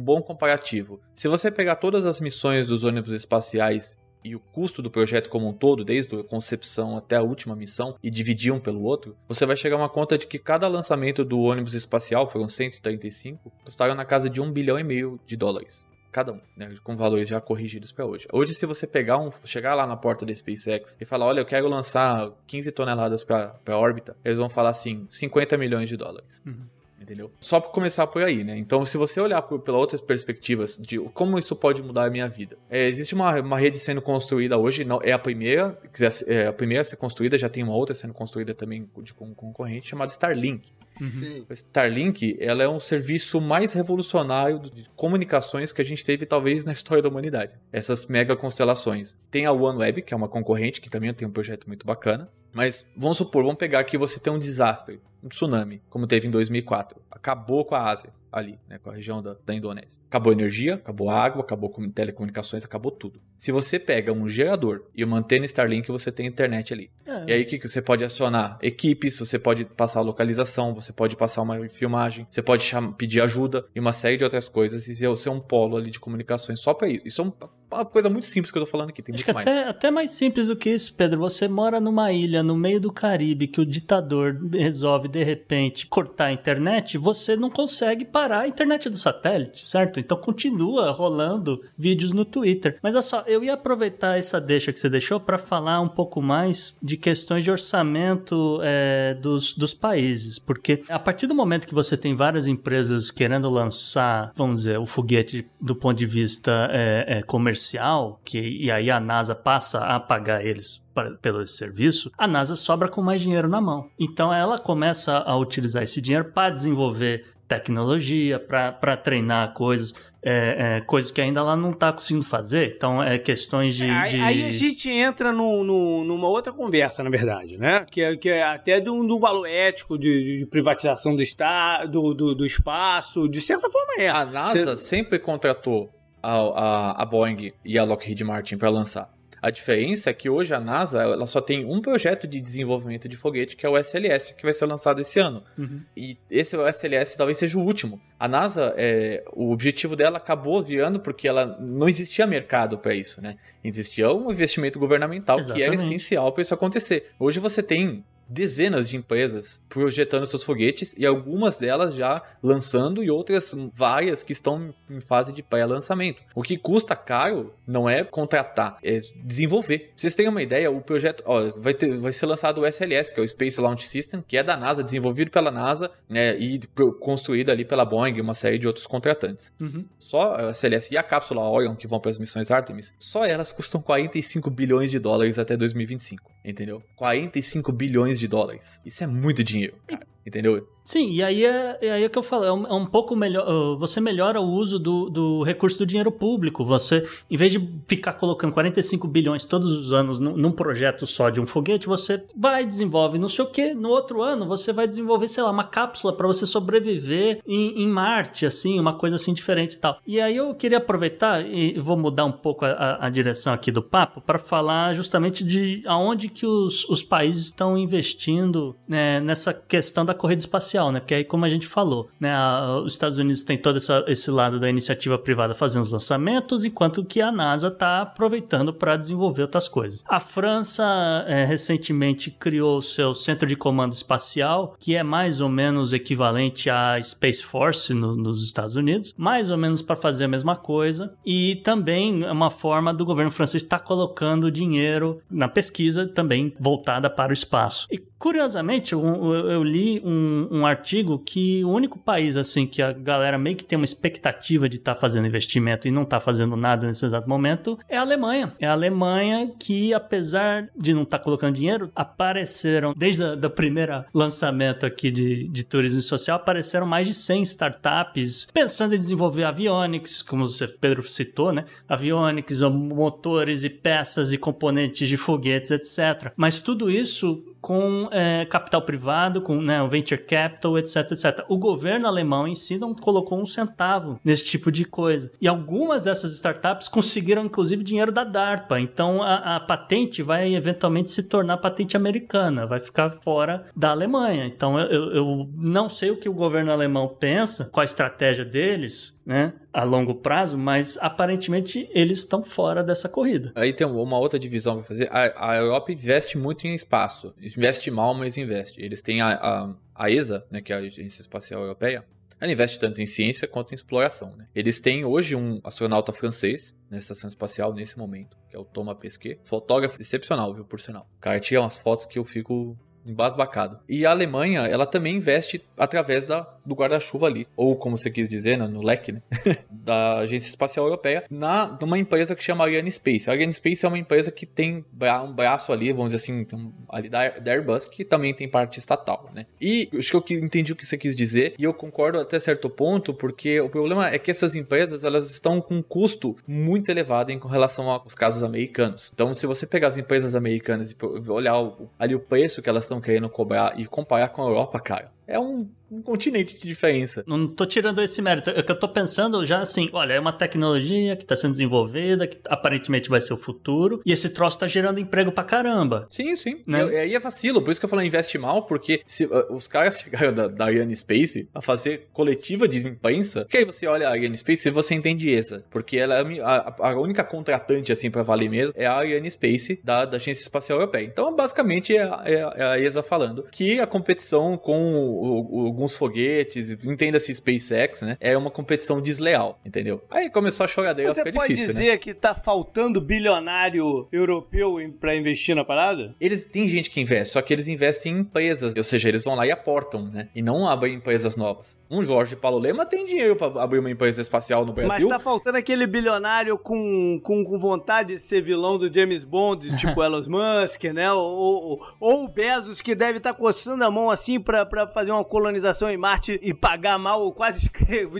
bom comparativo. Se você pegar todas as missões dos ônibus espaciais e o custo do projeto como um todo, desde a concepção até a última missão, e dividir um pelo outro, você vai chegar a uma conta de que cada lançamento do ônibus espacial, foram 135, custaram na casa de um bilhão e meio de dólares. Cada um, né, com valores já corrigidos para hoje. Hoje, se você pegar um, chegar lá na porta da SpaceX e falar, olha, eu quero lançar 15 toneladas para órbita, eles vão falar assim, 50 milhões de dólares. Uhum entendeu? Só para começar por aí, né? Então, se você olhar por, pela outras perspectivas de como isso pode mudar a minha vida, é, existe uma, uma rede sendo construída hoje, não é a primeira, é a primeira a ser construída, já tem uma outra sendo construída também de com concorrente chamada Starlink. Uhum. Starlink, ela é um serviço mais revolucionário de comunicações que a gente teve talvez na história da humanidade. Essas mega constelações. Tem a OneWeb, que é uma concorrente que também tem um projeto muito bacana. Mas vamos supor, vamos pegar que você tem um desastre, um tsunami, como teve em 2004. Acabou com a Ásia ali, né, com a região da, da Indonésia. Acabou a energia, acabou a água, acabou telecomunicações, acabou tudo. Se você pega um gerador e mantém no Starlink, você tem internet ali. É. E aí o que, que você pode acionar? Equipes, você pode passar a localização, você pode passar uma filmagem, você pode pedir ajuda e uma série de outras coisas e ser um polo ali de comunicações só para isso. Isso é um uma coisa muito simples que eu tô falando aqui, tem Acho muito que mais. Até, até mais simples do que isso, Pedro. Você mora numa ilha no meio do Caribe que o ditador *laughs* resolve de repente cortar a internet, você não consegue parar a internet do satélite, certo? Então continua rolando vídeos no Twitter. Mas olha só, eu ia aproveitar essa deixa que você deixou para falar um pouco mais de questões de orçamento é, dos, dos países, porque a partir do momento que você tem várias empresas querendo lançar, vamos dizer, o foguete do ponto de vista é, é, comercial que, e aí a NASA passa a pagar eles pelo esse serviço, a NASA sobra com mais dinheiro na mão. Então ela começa a utilizar esse dinheiro para desenvolver tecnologia, para treinar coisas, é, é, coisas que ainda ela não está conseguindo fazer. Então, é questões de. Aí, de... aí a gente entra no, no, numa outra conversa, na verdade, né? Que é, que é até de um, valor ético de, de privatização do, está, do, do, do, espaço, de certa forma é. A NASA Cê... sempre contratou a, a, a Boeing e a Lockheed Martin para lançar. A diferença é que hoje a NASA ela só tem um projeto de desenvolvimento de foguete, que é o SLS, que vai ser lançado esse ano. Uhum. E esse SLS talvez seja o último. A NASA, é, o objetivo dela acabou virando porque ela não existia mercado para isso, né? Existia um investimento governamental Exatamente. que era essencial para isso acontecer. Hoje você tem dezenas de empresas projetando seus foguetes e algumas delas já lançando e outras várias que estão em fase de pré-lançamento. O que custa caro não é contratar, é desenvolver. Pra vocês terem uma ideia, o projeto ó, vai, ter, vai ser lançado o SLS, que é o Space Launch System, que é da NASA, desenvolvido pela NASA né, e construído ali pela Boeing e uma série de outros contratantes. Uhum. Só a SLS e a cápsula Orion, que vão para as missões Artemis, só elas custam 45 bilhões de dólares até 2025, entendeu? 45 bilhões de dólares. Isso é muito dinheiro, cara entendeu? Sim, e aí é, é aí que eu falo, é um, é um, pouco melhor, você melhora o uso do, do recurso do dinheiro público, você, em vez de ficar colocando 45 bilhões todos os anos num, num projeto só de um foguete, você vai desenvolve não sei o que, no outro ano você vai desenvolver, sei lá, uma cápsula para você sobreviver em, em, Marte, assim, uma coisa assim diferente e tal. E aí eu queria aproveitar e vou mudar um pouco a, a, a direção aqui do papo para falar justamente de aonde que os, os países estão investindo né, nessa questão da da corrida espacial, né? Porque aí, como a gente falou, né? A, os Estados Unidos tem todo essa, esse lado da iniciativa privada fazendo os lançamentos, enquanto que a NASA está aproveitando para desenvolver outras coisas. A França é, recentemente criou o seu centro de comando espacial, que é mais ou menos equivalente à Space Force no, nos Estados Unidos, mais ou menos para fazer a mesma coisa, e também é uma forma do governo francês estar tá colocando dinheiro na pesquisa também voltada para o espaço. E curiosamente, eu, li um, um, artigo que o único país assim que a galera meio que tem uma expectativa de estar tá fazendo investimento e não está fazendo nada nesse exato momento é a Alemanha. É a Alemanha que, apesar de não estar tá colocando dinheiro, apareceram, desde o primeiro lançamento aqui de, de turismo social, apareceram mais de 100 startups pensando em desenvolver avionics, como você, Pedro citou, né? Avionics, motores e peças e componentes de foguetes, etc. Mas tudo isso com é, capital privado, com né, o venture capital, etc, etc. O governo alemão em si não colocou um centavo nesse tipo de coisa. E algumas dessas startups conseguiram, inclusive, dinheiro da DARPA. Então, a, a patente vai eventualmente se tornar patente americana, vai ficar fora da Alemanha. Então, eu, eu não sei o que o governo alemão pensa, qual a estratégia deles, né, a longo prazo, mas aparentemente eles estão fora dessa corrida. Aí tem uma outra divisão para fazer. A, a, Europa investe muito em espaço, investe mal, mas investe. Eles têm a, a, a ESA, né, que é a Agência Espacial Europeia. Ela investe tanto em ciência quanto em exploração. Né? Eles têm hoje um astronauta francês na estação espacial nesse momento, que é o Thomas Pesquet. Fotógrafo excepcional, viu, por sinal. O cara tira umas fotos que eu fico embasbacado. E a Alemanha, ela também investe através da, do guarda-chuva ali, ou como você quis dizer, né, no leque, né, *laughs* da Agência Espacial Europeia, na numa empresa que chama Ariane Space. A Ariane Space é uma empresa que tem um braço ali, vamos dizer assim, ali da, da Airbus, que também tem parte estatal, né. E acho que eu entendi o que você quis dizer, e eu concordo até certo ponto, porque o problema é que essas empresas, elas estão com um custo muito elevado em relação aos casos americanos. Então, se você pegar as empresas americanas e olhar o, ali o preço que elas estão estão querendo cobrar e comparar com a Europa, cara, é um um continente de diferença. Não tô tirando esse mérito. É que eu tô pensando já assim, olha, é uma tecnologia que tá sendo desenvolvida, que aparentemente vai ser o futuro, e esse troço tá gerando emprego pra caramba. Sim, sim. Né? E aí é vacilo, por isso que eu falo investe mal, porque se, uh, os caras *laughs* chegaram da, da Ariane Space a fazer coletiva de imprensa, que aí você olha a Ariane Space e você entende essa, porque ela é a, a, única contratante, assim, pra valer mesmo, é a Ariane Space da, da Agência Espacial Europeia. Então, basicamente, é, é, é a ESA falando que a competição com alguns foguetes, entenda-se SpaceX, né? É uma competição desleal, entendeu? Aí começou a choradeira, fica difícil, Você pode dizer né? que tá faltando bilionário europeu para investir na parada? Eles tem gente que investe, só que eles investem em empresas, ou seja, eles vão lá e aportam, né? E não abrem empresas novas. Um Jorge Paulo Lema tem dinheiro para abrir uma empresa espacial no Brasil. Mas tá faltando aquele bilionário com, com, com vontade de ser vilão do James Bond, *laughs* tipo Elon Musk, né? Ou, ou, ou o Bezos que deve estar tá coçando a mão assim para fazer uma colonização em Marte e pagar mal quase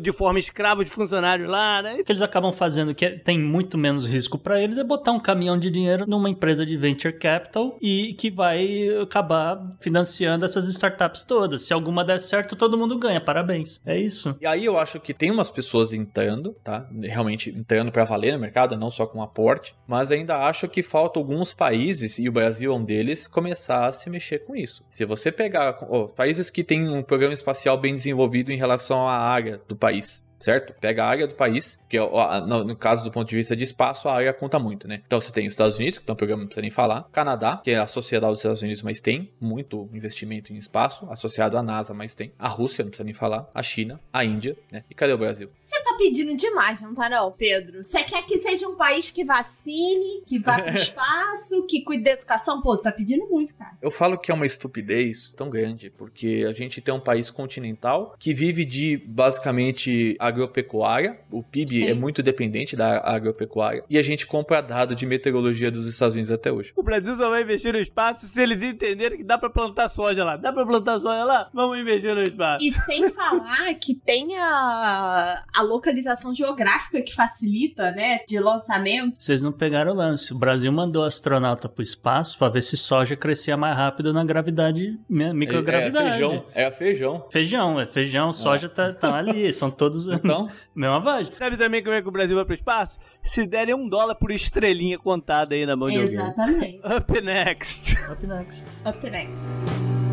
de forma escrava de funcionários lá, né? O que eles acabam fazendo, que é, tem muito menos risco para eles, é botar um caminhão de dinheiro numa empresa de venture capital e que vai acabar financiando essas startups todas. Se alguma der certo, todo mundo ganha. Parabéns. É isso. E aí eu acho que tem umas pessoas entrando, tá? Realmente entrando para valer no mercado, não só com aporte, mas ainda acho que falta alguns países, e o Brasil é um deles, começar a se mexer com isso. Se você pegar países que têm um programa espacial bem desenvolvido em relação à área do país. Certo? Pega a área do país, que no caso do ponto de vista de espaço, a área conta muito, né? Então você tem os Estados Unidos, que é um programa não precisa nem falar, Canadá, que é associado aos Estados Unidos, mas tem muito investimento em espaço, associado à NASA, mas tem. A Rússia, não precisa nem falar, a China, a Índia, né? E cadê o Brasil? Você tá pedindo demais, não tá não, Pedro? Você quer que seja um país que vacine, que vá pro *laughs* espaço, que cuide da educação? Pô, tá pedindo muito, cara. Eu falo que é uma estupidez tão grande, porque a gente tem um país continental que vive de basicamente agropecuária, o PIB Sim. é muito dependente da agropecuária, e a gente compra dado de meteorologia dos Estados Unidos até hoje. O Brasil só vai investir no espaço se eles entenderem que dá pra plantar soja lá. Dá pra plantar soja lá? Vamos investir no espaço. E sem falar que tem a, a localização geográfica que facilita, né, de lançamento. Vocês não pegaram o lance. O Brasil mandou astronauta pro espaço pra ver se soja crescia mais rápido na gravidade, microgravidade. É, é feijão. É feijão. Feijão, é feijão. Soja é. tá, tá ali. São todos. *laughs* Então? *laughs* mesma vagem. Sabe também como é que o Brasil vai pro espaço? Se derem um dólar por estrelinha contada aí na mão de alguém. Exatamente. Up next. Up next. Up next.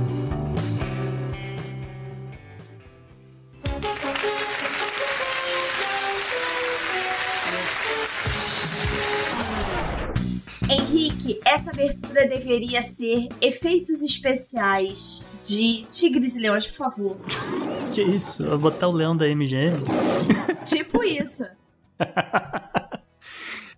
Henrique, essa abertura deveria ser efeitos especiais de Tigres e Leões, por favor. Que isso? Vou botar o leão da MGM? tipo isso. *laughs*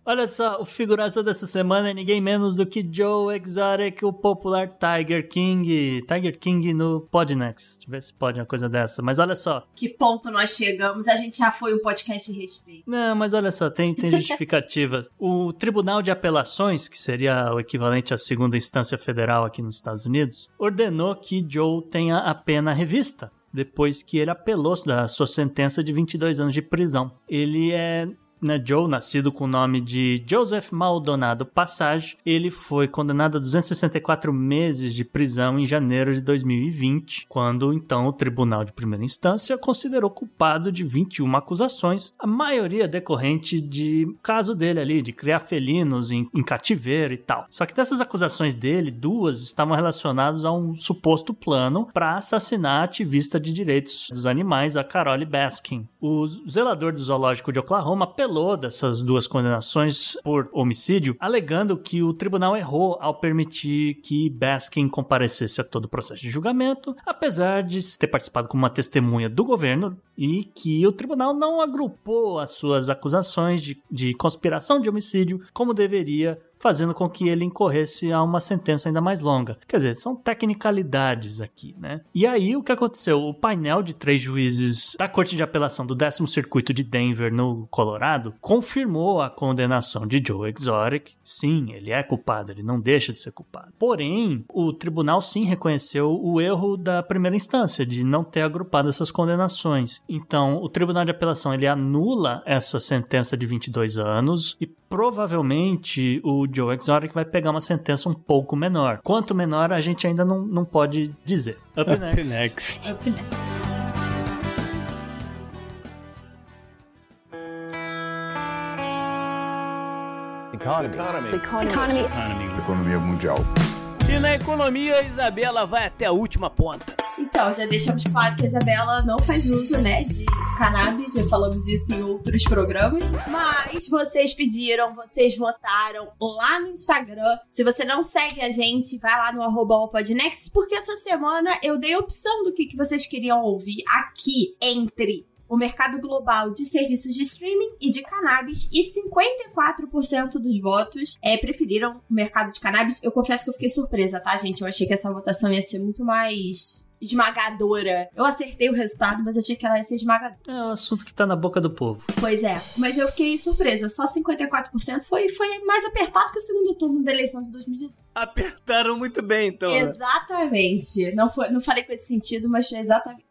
Olha só, o figuraça dessa semana é ninguém menos do que Joe Exotic, o popular Tiger King. Tiger King no Podnext. Deixa eu ver se pode uma coisa dessa. Mas olha só. Que ponto nós chegamos? A gente já foi um podcast de respeito. Não, mas olha só, tem, tem *laughs* justificativa. o Tribunal de Apelações, que seria o equivalente à segunda instância federal aqui nos Estados Unidos, ordenou que Joe tenha a pena revista depois que ele apelou da sua sentença de 22 anos de prisão. Ele é né, Joe, nascido com o nome de Joseph Maldonado Passage, ele foi condenado a 264 meses de prisão em janeiro de 2020, quando então o Tribunal de Primeira Instância considerou culpado de 21 acusações, a maioria decorrente de caso dele ali, de criar felinos em, em cativeiro e tal. Só que dessas acusações dele, duas estavam relacionadas a um suposto plano para assassinar a ativista de direitos dos animais, a Carole Baskin. O zelador do zoológico de Oklahoma apelou apelou dessas duas condenações por homicídio, alegando que o tribunal errou ao permitir que Baskin comparecesse a todo o processo de julgamento, apesar de ter participado como uma testemunha do governo e que o tribunal não agrupou as suas acusações de, de conspiração de homicídio como deveria fazendo com que ele incorresse a uma sentença ainda mais longa. Quer dizer, são tecnicalidades aqui, né? E aí o que aconteceu? O painel de três juízes da Corte de Apelação do 10 Circuito de Denver, no Colorado, confirmou a condenação de Joe Exotic. Sim, ele é culpado, ele não deixa de ser culpado. Porém, o tribunal sim reconheceu o erro da primeira instância de não ter agrupado essas condenações. Então, o Tribunal de Apelação ele anula essa sentença de 22 anos e provavelmente o Joe Exotic vai pegar uma sentença um pouco menor. Quanto menor, a gente ainda não, não pode dizer. Up, Up next. next. Up next. Economy. Economy. Economia mundial. E na economia, Isabela vai até a última ponta. Então, já deixamos claro que a Isabela não faz uso, né, de cannabis, já falamos isso em outros programas, mas vocês pediram, vocês votaram lá no Instagram. Se você não segue a gente, vai lá no arroba Podnext, porque essa semana eu dei a opção do que, que vocês queriam ouvir aqui entre o mercado global de serviços de streaming e de cannabis e 54% dos votos é, preferiram o mercado de cannabis. Eu confesso que eu fiquei surpresa, tá, gente? Eu achei que essa votação ia ser muito mais esmagadora. Eu acertei o resultado, mas achei que ela ia ser esmagadora. É um assunto que tá na boca do povo. Pois é, mas eu fiquei surpresa. Só 54% foi, foi mais apertado que o segundo turno da eleição de 2018. Apertaram muito bem, então. Né? Exatamente. Não, foi, não falei com esse sentido, mas foi exatamente.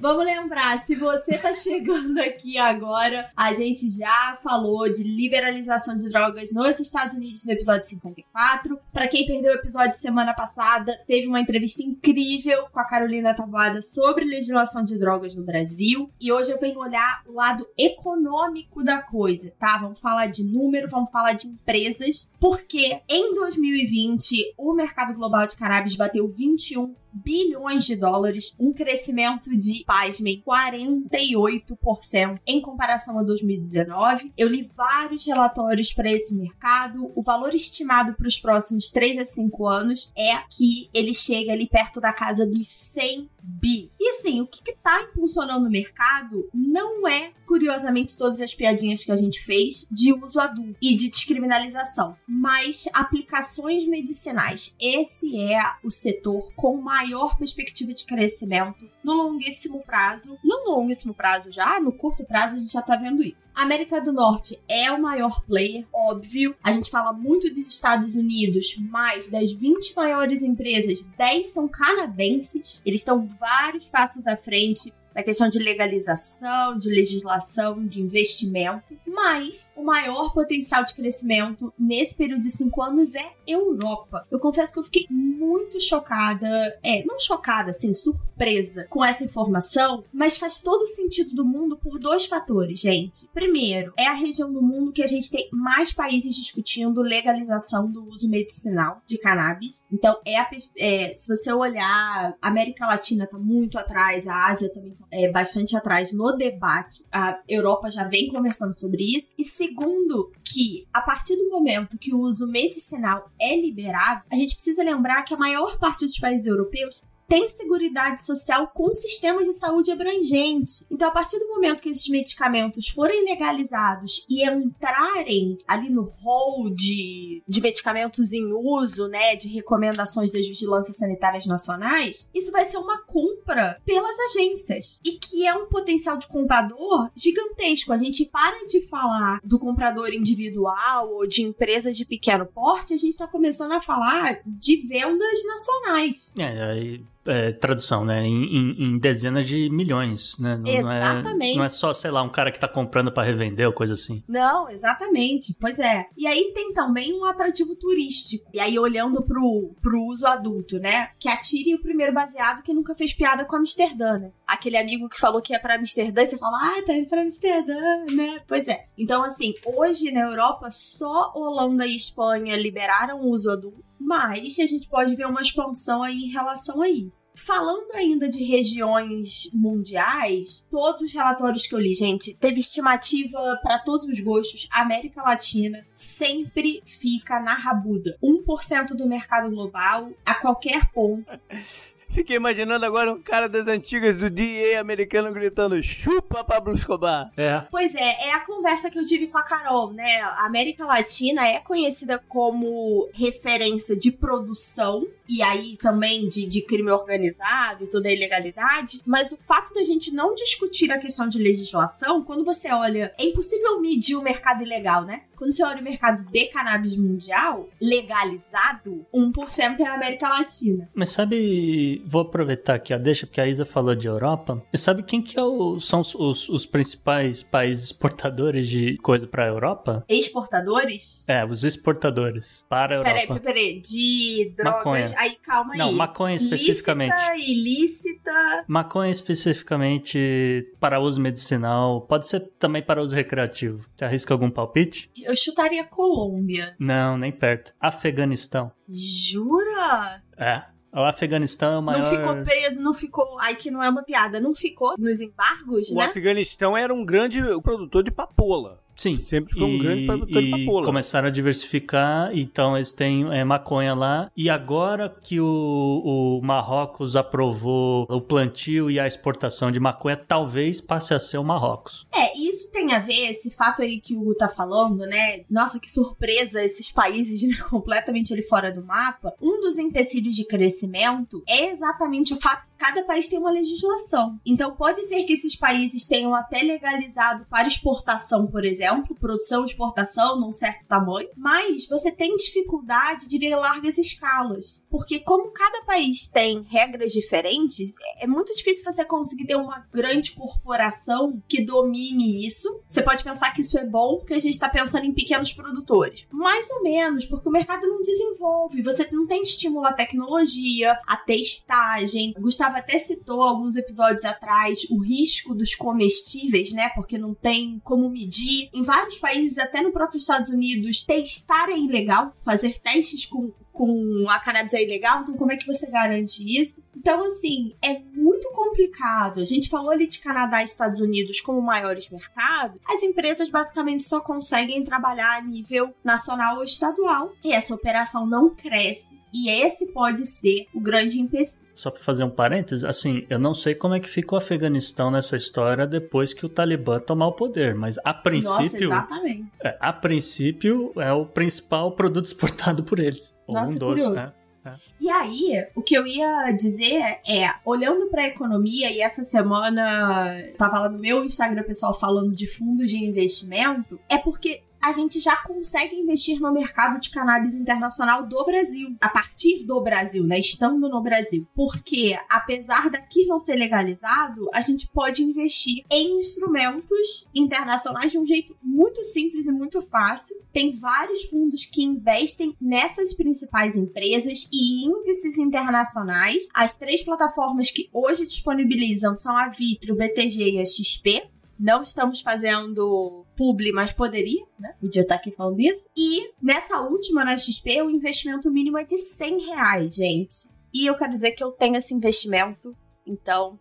Vamos lembrar, se você tá chegando aqui agora, a gente já falou de liberalização de drogas nos Estados Unidos no episódio 54. Para quem perdeu o episódio semana passada, teve uma entrevista incrível com a Carolina Taboada sobre legislação de drogas no Brasil. E hoje eu venho olhar o lado econômico da coisa, tá? Vamos falar de número, vamos falar de empresas, porque em 2020 o mercado global de cannabis bateu 21 bilhões de dólares, um crescimento de, pasmem, 48% em comparação a 2019. Eu li vários relatórios para esse mercado. O valor estimado para os próximos 3 a 5 anos é que ele chega ali perto da casa dos 100 bi. E assim, o que está impulsionando o mercado não é, curiosamente, todas as piadinhas que a gente fez de uso adulto e de descriminalização, mas aplicações medicinais. Esse é o setor com maior perspectiva de crescimento no longuíssimo prazo. No longuíssimo prazo já, no curto prazo a gente já tá vendo isso. A América do Norte é o maior player, óbvio. A gente fala muito dos Estados Unidos, mas das 20 maiores empresas, 10 são canadenses. Eles estão vários passos à frente na questão de legalização, de legislação, de investimento, mas o maior potencial de crescimento nesse período de cinco anos é Europa. Eu confesso que eu fiquei muito chocada, é, não chocada, assim, surpresa com essa informação, mas faz todo o sentido do mundo por dois fatores, gente. Primeiro, é a região do mundo que a gente tem mais países discutindo legalização do uso medicinal de cannabis. Então, é, a, é se você olhar, a América Latina tá muito atrás, a Ásia também tá é, bastante atrás no debate. A Europa já vem conversando sobre isso. E segundo, que a partir do momento que o uso medicinal é liberado, a gente precisa lembrar que a maior parte dos países europeus tem seguridade social com sistemas de saúde abrangente. Então, a partir do momento que esses medicamentos forem legalizados e entrarem ali no rol de, de medicamentos em uso, né, de recomendações das vigilâncias sanitárias nacionais, isso vai ser uma compra pelas agências e que é um potencial de comprador gigantesco. A gente para de falar do comprador individual ou de empresas de pequeno porte, a gente está começando a falar de vendas nacionais. É, aí é, tradução, né? Em, em, em, dezenas de milhões, né? Não, exatamente. Não é, não é só, sei lá, um cara que tá comprando para revender ou coisa assim. Não, exatamente. Pois é. E aí tem também um atrativo turístico. E aí, olhando pro, pro uso adulto, né? Que atire o primeiro baseado que nunca fez piada com Amsterdã, né? Aquele amigo que falou que ia pra Amsterdã e você fala, ah, tá indo pra Amsterdã, né? Pois é. Então, assim, hoje na Europa, só Holanda e Espanha liberaram o uso adulto mas a gente pode ver uma expansão aí em relação a isso. Falando ainda de regiões mundiais, todos os relatórios que eu li, gente, teve estimativa para todos os gostos. A América Latina sempre fica na rabuda. 1% do mercado global a qualquer ponto. *laughs* Fiquei imaginando agora um cara das antigas do DEA americano gritando chupa Pablo Escobar. É. Pois é, é a conversa que eu tive com a Carol, né? A América Latina é conhecida como referência de produção e aí também de, de crime organizado e toda a ilegalidade, mas o fato da gente não discutir a questão de legislação, quando você olha, é impossível medir o mercado ilegal, né? Quando você olha o mercado de cannabis mundial, legalizado, 1% é a América Latina. Mas sabe, vou aproveitar aqui a deixa, porque a Isa falou de Europa. E sabe quem que é o, são os, os, os principais países exportadores de coisa para a Europa? Exportadores? É, os exportadores para a Europa. Peraí, peraí, de drogas. Maconha. Aí, calma aí. Não, maconha especificamente. Lícita, ilícita. Maconha especificamente para uso medicinal. Pode ser também para uso recreativo. Você arrisca algum palpite? Eu chutaria Colômbia. Não, nem perto. Afeganistão. Jura? É. O Afeganistão é o maior. Não ficou preso, não ficou. Ai, que não é uma piada. Não ficou nos embargos, o né? O Afeganistão era um grande produtor de papoula. Sim. Sempre foi um e, grande produtor de papoula. começaram a diversificar, então eles têm é, maconha lá. E agora que o, o Marrocos aprovou o plantio e a exportação de maconha, talvez passe a ser o Marrocos. É, isso tem a ver, esse fato aí que o Hugo tá falando, né? Nossa, que surpresa esses países né, *laughs* completamente ali fora do mapa. Um dos empecilhos de crescimento é exatamente o fato cada país tem uma legislação. Então pode ser que esses países tenham até legalizado para exportação, por exemplo produção e exportação num certo tamanho, mas você tem dificuldade de ver largas escalas, porque como cada país tem regras diferentes, é muito difícil você conseguir ter uma grande corporação que domine isso. Você pode pensar que isso é bom, porque a gente está pensando em pequenos produtores. Mais ou menos, porque o mercado não desenvolve, você não tem estímulo à tecnologia, à testagem. O Gustavo até citou alguns episódios atrás o risco dos comestíveis, né? Porque não tem como medir em vários países, até no próprio Estados Unidos, testar é ilegal, fazer testes com com a cannabis é ilegal, então como é que você garante isso? Então, assim, é muito complicado. A gente falou ali de Canadá e Estados Unidos como maiores mercados. As empresas basicamente só conseguem trabalhar a nível nacional ou estadual. E essa operação não cresce. E esse pode ser o grande empecilho. Só para fazer um parênteses, assim, eu não sei como é que fica o Afeganistão nessa história depois que o Talibã tomar o poder, mas a princípio. Nossa, exatamente. É, a princípio é o principal produto *laughs* exportado por eles. Nossa, um doce, né? É. E aí, o que eu ia dizer é, olhando para a economia, e essa semana tava lá no meu Instagram pessoal falando de fundos de investimento, é porque a gente já consegue investir no mercado de cannabis internacional do Brasil, a partir do Brasil, né? Estando no Brasil. Porque, apesar daqui não ser legalizado, a gente pode investir em instrumentos internacionais de um jeito muito simples e muito fácil. Tem vários fundos que investem nessas principais empresas e índices internacionais. As três plataformas que hoje disponibilizam são a Vitro, o BTG e a XP. Não estamos fazendo publi, mas poderia, né? Podia estar aqui falando isso. E nessa última, na XP, o investimento mínimo é de 100 reais, gente. E eu quero dizer que eu tenho esse investimento, então,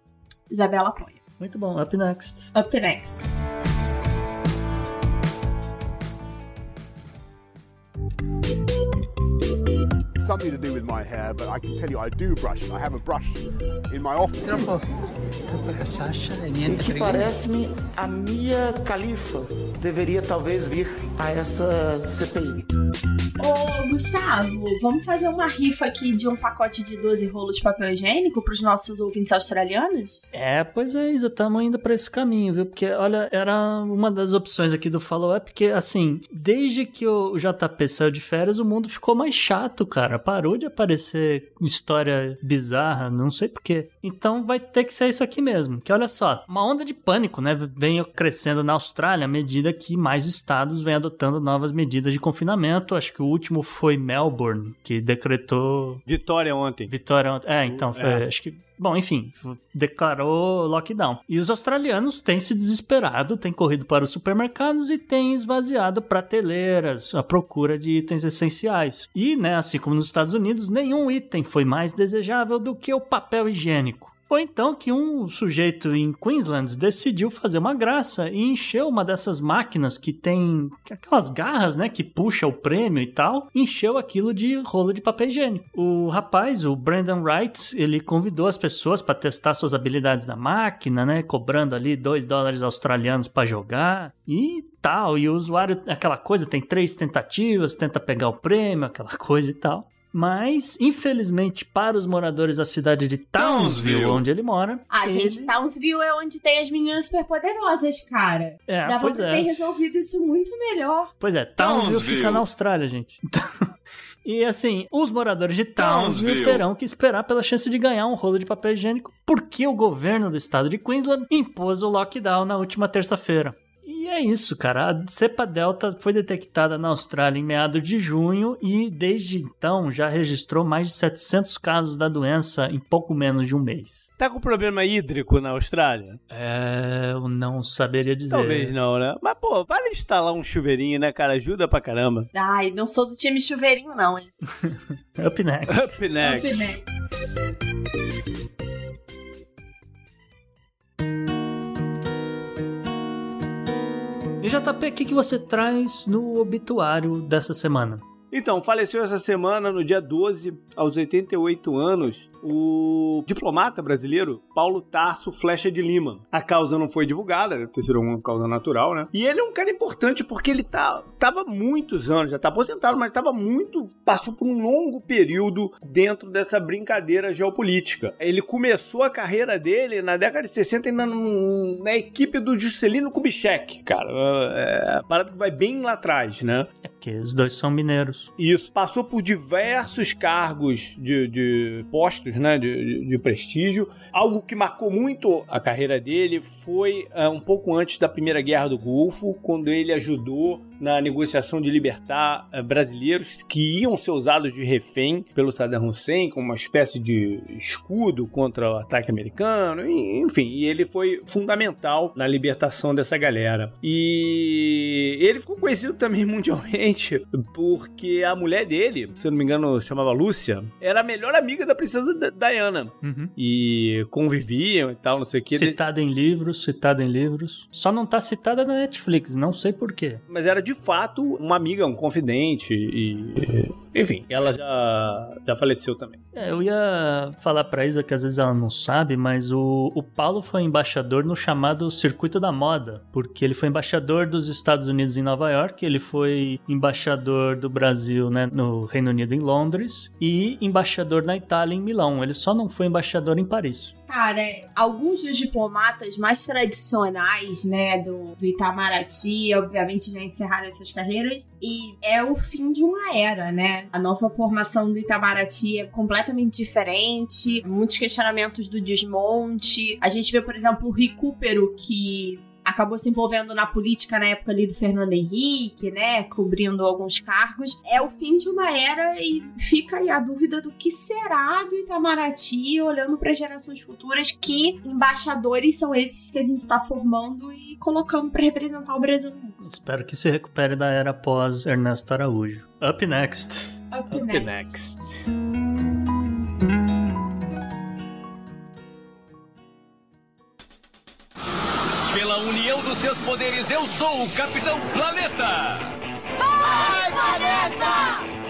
Isabela apoia. Muito bom, up next. Up next. Something to do with my hair, but I can tell you I do brush I have a brush in my office. que parece-me a Mia Khalifa deveria talvez vir a essa CPI. Ô, Gustavo, vamos fazer uma rifa aqui de um pacote de 12 rolos de papel higiênico para os nossos ouvintes australianos? É, pois é, Isa, estamos indo para esse caminho, viu? Porque, olha, era uma das opções aqui do follow-up, porque, assim, desde que o JP saiu de férias, o mundo ficou mais chato, cara cara. Parou de aparecer história bizarra, não sei porquê. Então vai ter que ser isso aqui mesmo. Que olha só, uma onda de pânico, né? Vem crescendo na Austrália à medida que mais estados vêm adotando novas medidas de confinamento. Acho que o último foi Melbourne, que decretou. Vitória ontem. Vitória ontem. É, então, foi, é. acho que Bom, enfim, declarou lockdown. E os australianos têm se desesperado, têm corrido para os supermercados e têm esvaziado prateleiras à procura de itens essenciais. E, né, assim como nos Estados Unidos, nenhum item foi mais desejável do que o papel higiênico. Foi então que um sujeito em Queensland decidiu fazer uma graça e encheu uma dessas máquinas que tem aquelas garras, né, que puxa o prêmio e tal, encheu aquilo de rolo de papel higiênico. O rapaz, o Brandon Wright, ele convidou as pessoas para testar suas habilidades na máquina, né, cobrando ali 2 dólares australianos para jogar e tal. E o usuário, aquela coisa, tem três tentativas, tenta pegar o prêmio, aquela coisa e tal. Mas, infelizmente, para os moradores da cidade de Townsville, Townsville. onde ele mora. Ah, ele... gente, Townsville é onde tem as meninas superpoderosas, cara. É, Dava pois pra é. ter resolvido isso muito melhor. Pois é, Townsville, Townsville. fica na Austrália, gente. *laughs* E assim, os moradores de Townsville, Townsville terão que esperar pela chance de ganhar um rolo de papel higiênico porque o governo do estado de Queensland impôs o lockdown na última terça-feira. E é isso, cara. A cepa Delta foi detectada na Austrália em meados de junho e desde então já registrou mais de 700 casos da doença em pouco menos de um mês. Tá com problema hídrico na Austrália? É, eu não saberia dizer. Talvez não, né? Mas, pô, vale instalar um chuveirinho, né, cara? Ajuda pra caramba. Ai, não sou do time chuveirinho, não, hein? *laughs* Up next. Up next. Up next. E JP, o que, que você traz no obituário dessa semana? Então, faleceu essa semana, no dia 12, aos 88 anos, o diplomata brasileiro Paulo Tarso Flecha de Lima. A causa não foi divulgada, deve ter sido uma causa natural, né? E ele é um cara importante porque ele tá, tava muitos anos, já tá aposentado, mas tava muito, passou por um longo período dentro dessa brincadeira geopolítica. Ele começou a carreira dele na década de 60 ainda na equipe do Juscelino Kubitschek, cara. É, parada que vai bem lá atrás, né? É porque os dois são mineiros. Isso. Passou por diversos cargos de, de postos né, de, de, prestígio. Algo que marcou muito a carreira dele foi uh, um pouco antes da Primeira Guerra do Golfo, quando ele ajudou na negociação de libertar uh, brasileiros que iam ser usados de refém pelo Saddam Hussein, como uma espécie de escudo contra o ataque americano, enfim, e ele foi fundamental na libertação dessa galera. E ele ficou conhecido também *laughs* mundialmente porque a mulher dele, se eu não me engano, chamava Lúcia, era a melhor amiga da princesa Diana. Uhum. E conviviam e tal, não sei o que. Citada em livros, citada em livros. Só não tá citada na Netflix, não sei porquê. Mas era de fato uma amiga, um confidente e. Enfim, ela já, já faleceu também. É, eu ia falar pra Isa que às vezes ela não sabe, mas o, o Paulo foi embaixador no chamado Circuito da Moda, porque ele foi embaixador dos Estados Unidos em Nova York, ele foi embaixador do Brasil né, no Reino Unido em Londres e embaixador na Itália em Milão. Ele só não foi embaixador em Paris. Cara, alguns dos diplomatas mais tradicionais, né, do, do Itamaraty, obviamente já encerraram essas carreiras, e é o fim de uma era, né? A nova formação do Itamaraty é completamente diferente, muitos questionamentos do desmonte. A gente vê, por exemplo, o recupero que acabou se envolvendo na política na época ali do Fernando Henrique, né, cobrindo alguns cargos. É o fim de uma era e fica aí a dúvida do que será do Itamaraty olhando para gerações futuras, que embaixadores são esses que a gente está formando e colocando para representar o Brasil. Espero que se recupere da era pós Ernesto Araújo. Up next. Up, Up next. next. Dos seus poderes, eu sou o Capitão Planeta! Vai, Planeta!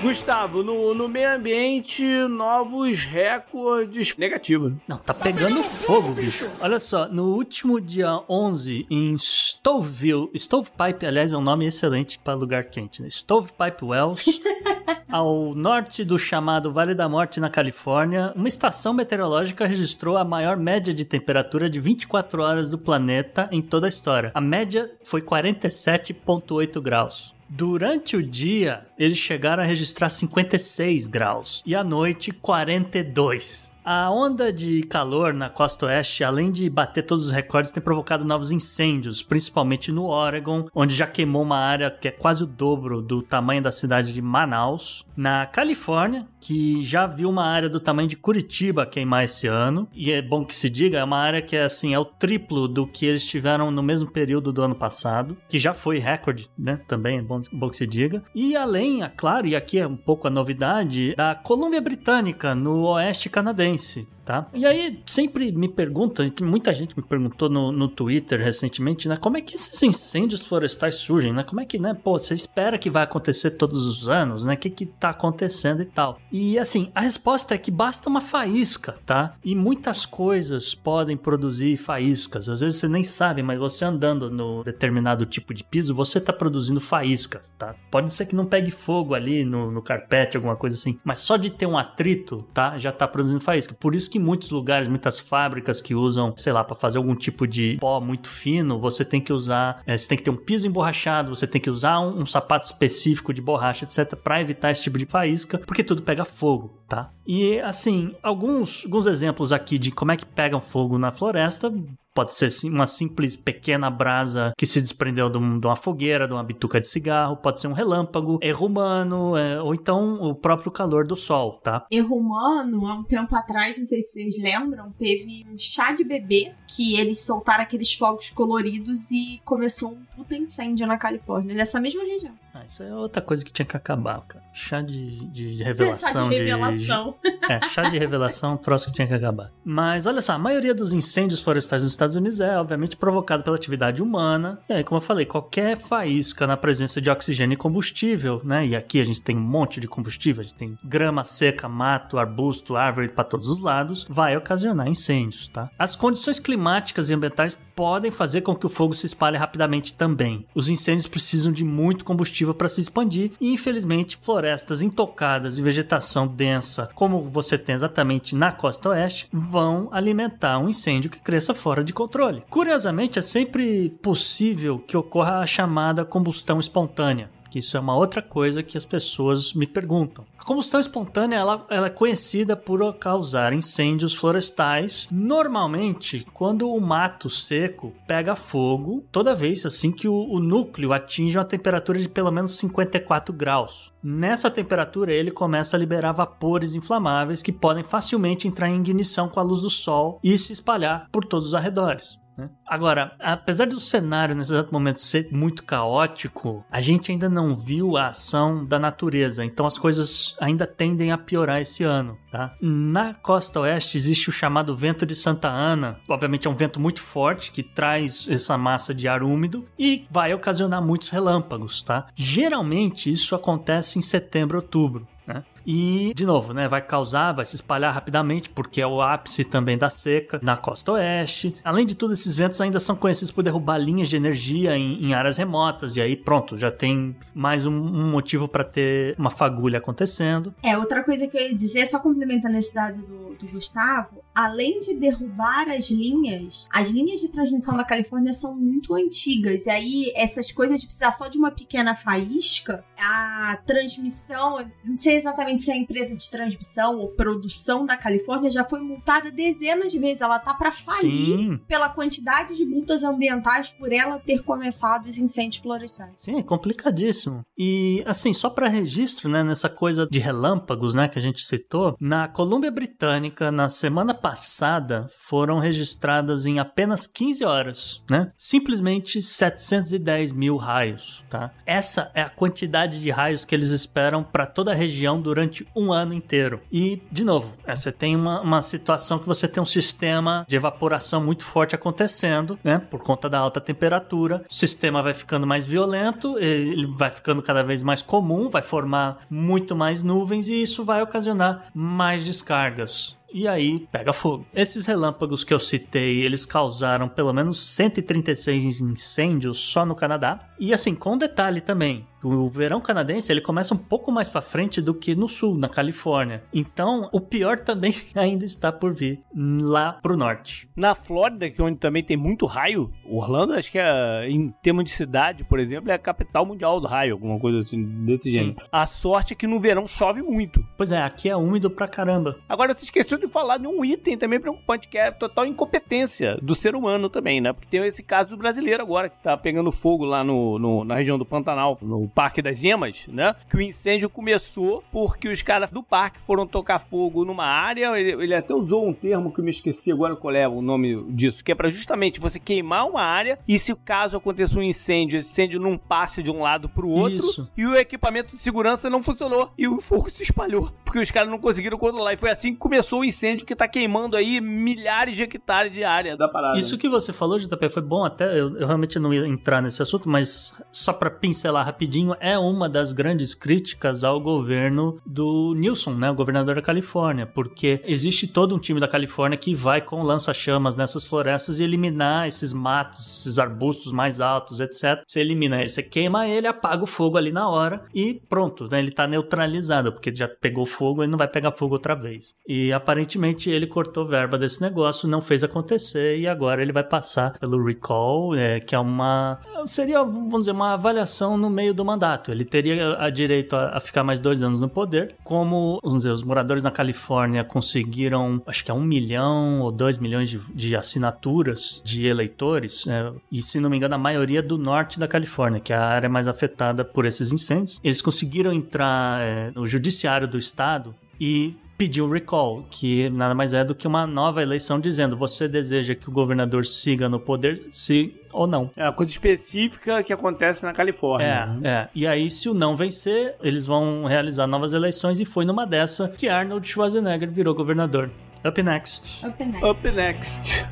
Gustavo, no, no meio ambiente, novos recordes negativos. Não, tá pegando fogo, bicho. Olha só, no último dia 11, em Stoveville, Stovepipe, aliás, é um nome excelente para lugar quente, né? Stovepipe Wells, *laughs* ao norte do chamado Vale da Morte, na Califórnia, uma estação meteorológica registrou a maior média de temperatura de 24 horas do planeta em toda a história. A média foi 47,8 graus. Durante o dia, eles chegaram a registrar 56 graus e à noite 42. A onda de calor na costa oeste, além de bater todos os recordes, tem provocado novos incêndios, principalmente no Oregon, onde já queimou uma área que é quase o dobro do tamanho da cidade de Manaus. Na Califórnia, que já viu uma área do tamanho de Curitiba queimar esse ano, e é bom que se diga, é uma área que é assim, é o triplo do que eles tiveram no mesmo período do ano passado, que já foi recorde, né? Também é bom, bom que se diga. E além, é claro, e aqui é um pouco a novidade, da Colômbia Britânica, no oeste canadense tá? E aí sempre me perguntam, muita gente me perguntou no, no Twitter recentemente, né? Como é que esses incêndios florestais surgem, né? Como é que, né? Pô, você espera que vai acontecer todos os anos, né? O que que tá acontecendo e tal? E assim, a resposta é que basta uma faísca, tá? E muitas coisas podem produzir faíscas. Às vezes você nem sabe, mas você andando no determinado tipo de piso, você tá produzindo faíscas, tá? Pode ser que não pegue fogo ali no, no carpete, alguma coisa assim, mas só de ter um atrito, tá? Já tá produzindo faísca. Por isso que que muitos lugares, muitas fábricas que usam, sei lá, para fazer algum tipo de pó muito fino, você tem que usar, é, você tem que ter um piso emborrachado, você tem que usar um, um sapato específico de borracha, etc, para evitar esse tipo de faísca, porque tudo pega fogo, tá? E assim, alguns, alguns exemplos aqui de como é que pegam fogo na floresta Pode ser uma simples pequena brasa que se desprendeu de, uma fogueira, de uma bituca de cigarro, pode ser um relâmpago, erro humano, é, ou então o próprio calor do sol, tá? Erro humano, há um tempo atrás, não sei se vocês lembram, teve um chá de bebê que eles soltaram aqueles fogos coloridos e começou um puta incêndio na Califórnia, nessa mesma região. Ah, isso é outra coisa que tinha que acabar, cara. Chá de, de *laughs* revelação. chá de revelação. De, é, chá de revelação, um troço que tinha que acabar. Mas olha só, a maioria dos incêndios florestais nos Estados Unidos é, obviamente, provocado pela atividade humana. E aí, como eu falei, qualquer faísca na presença de oxigênio e combustível, né? E aqui a gente tem um monte de combustível, a gente tem grama seca, mato, arbusto, árvore para todos os lados, vai ocasionar incêndios, tá? As condições climáticas e ambientais podem fazer com que o fogo se espalhe rapidamente também. Os incêndios precisam de muito combustível para se expandir e, infelizmente, florestas intocadas e vegetação densa, como você tem exatamente na costa oeste, vão alimentar um incêndio que cresça fora de controle. Curiosamente, é sempre possível que ocorra a chamada combustão espontânea que isso é uma outra coisa que as pessoas me perguntam. A combustão espontânea ela, ela é conhecida por causar incêndios florestais, normalmente quando o mato seco pega fogo, toda vez assim que o, o núcleo atinge uma temperatura de pelo menos 54 graus. Nessa temperatura, ele começa a liberar vapores inflamáveis que podem facilmente entrar em ignição com a luz do sol e se espalhar por todos os arredores. Né? Agora, apesar do cenário nesse exato momento ser muito caótico, a gente ainda não viu a ação da natureza, então as coisas ainda tendem a piorar esse ano. Tá? Na costa oeste existe o chamado vento de Santa Ana, obviamente é um vento muito forte que traz essa massa de ar úmido e vai ocasionar muitos relâmpagos. Tá? Geralmente isso acontece em setembro, outubro. Né? E, de novo, né, vai causar, vai se espalhar rapidamente, porque é o ápice também da seca na costa oeste. Além de tudo, esses ventos ainda são conhecidos por derrubar linhas de energia em, em áreas remotas, e aí pronto, já tem mais um, um motivo para ter uma fagulha acontecendo. É, outra coisa que eu ia dizer, só complementando esse dado do, do Gustavo, além de derrubar as linhas, as linhas de transmissão da Califórnia são muito antigas, e aí essas coisas de precisar só de uma pequena faísca, a transmissão, não sei exatamente se a empresa de transmissão ou produção da Califórnia já foi multada dezenas de vezes. Ela tá para falir Sim. pela quantidade de multas ambientais por ela ter começado os incêndios florestais. Sim, é complicadíssimo. E assim, só para registro, né, nessa coisa de relâmpagos, né, que a gente citou, na Colômbia Britânica, na semana passada, foram registradas em apenas 15 horas, né? Simplesmente 710 mil raios, tá? Essa é a quantidade de raios que eles esperam para toda a região durante durante um ano inteiro. E, de novo, você tem uma, uma situação que você tem um sistema de evaporação muito forte acontecendo, né? Por conta da alta temperatura. O sistema vai ficando mais violento, ele vai ficando cada vez mais comum, vai formar muito mais nuvens e isso vai ocasionar mais descargas e aí pega fogo. Esses relâmpagos que eu citei, eles causaram pelo menos 136 incêndios só no Canadá. E assim, com detalhe também, o verão canadense ele começa um pouco mais para frente do que no sul, na Califórnia. Então, o pior também *laughs* ainda está por vir lá pro norte. Na Flórida, que é onde também tem muito raio, Orlando, acho que é, em termos de cidade, por exemplo, é a capital mundial do raio, alguma coisa assim desse gênero. A sorte é que no verão chove muito. Pois é, aqui é úmido pra caramba. Agora você esqueceu de falar de um item também preocupante, que é a total incompetência do ser humano também, né? Porque tem esse caso do brasileiro agora, que tá pegando fogo lá no, no na região do Pantanal, no Parque das Emas, né? Que o incêndio começou porque os caras do parque foram tocar fogo numa área. Ele, ele até usou um termo que eu me esqueci agora qual é o nome disso, que é para justamente você queimar uma área e se caso aconteça um incêndio, esse incêndio não passe de um lado pro outro Isso. e o equipamento de segurança não funcionou e o fogo se espalhou porque os caras não conseguiram controlar. E foi assim que começou o incêndio que tá queimando aí milhares de hectares de área da parada. Isso que você falou, JP, foi bom até. Eu, eu realmente não ia entrar nesse assunto, mas só para pincelar rapidinho, é uma das grandes críticas ao governo do Nilson, né, o governador da Califórnia, porque existe todo um time da Califórnia que vai com lança-chamas nessas florestas e eliminar esses matos, esses arbustos mais altos, etc. Você elimina ele, você queima ele, apaga o fogo ali na hora e pronto, né, ele tá neutralizado, porque já pegou fogo, ele não vai pegar fogo outra vez. E aparentemente ele cortou verba desse negócio, não fez acontecer e agora ele vai passar pelo recall, é, que é uma seria, vamos dizer, uma avaliação no meio do mandato. Ele teria a direito a, a, ficar mais dois anos no poder. Como, vamos dizer, os moradores na Califórnia conseguiram, acho que é um milhão ou dois milhões de, de assinaturas de eleitores, né? e se não me engano, a maioria do norte da Califórnia, que é a área mais afetada por esses incêndios, eles conseguiram entrar é, no judiciário do estado e pediu recall, que nada mais é do que uma nova eleição dizendo você deseja que o governador siga no poder, se ou não. É uma coisa específica que acontece na Califórnia. É, é. E aí, se o não vencer, eles vão realizar novas eleições e foi numa dessa que Arnold Schwarzenegger virou governador. Up next. Up next. Up next.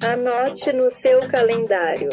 Anote no seu calendário.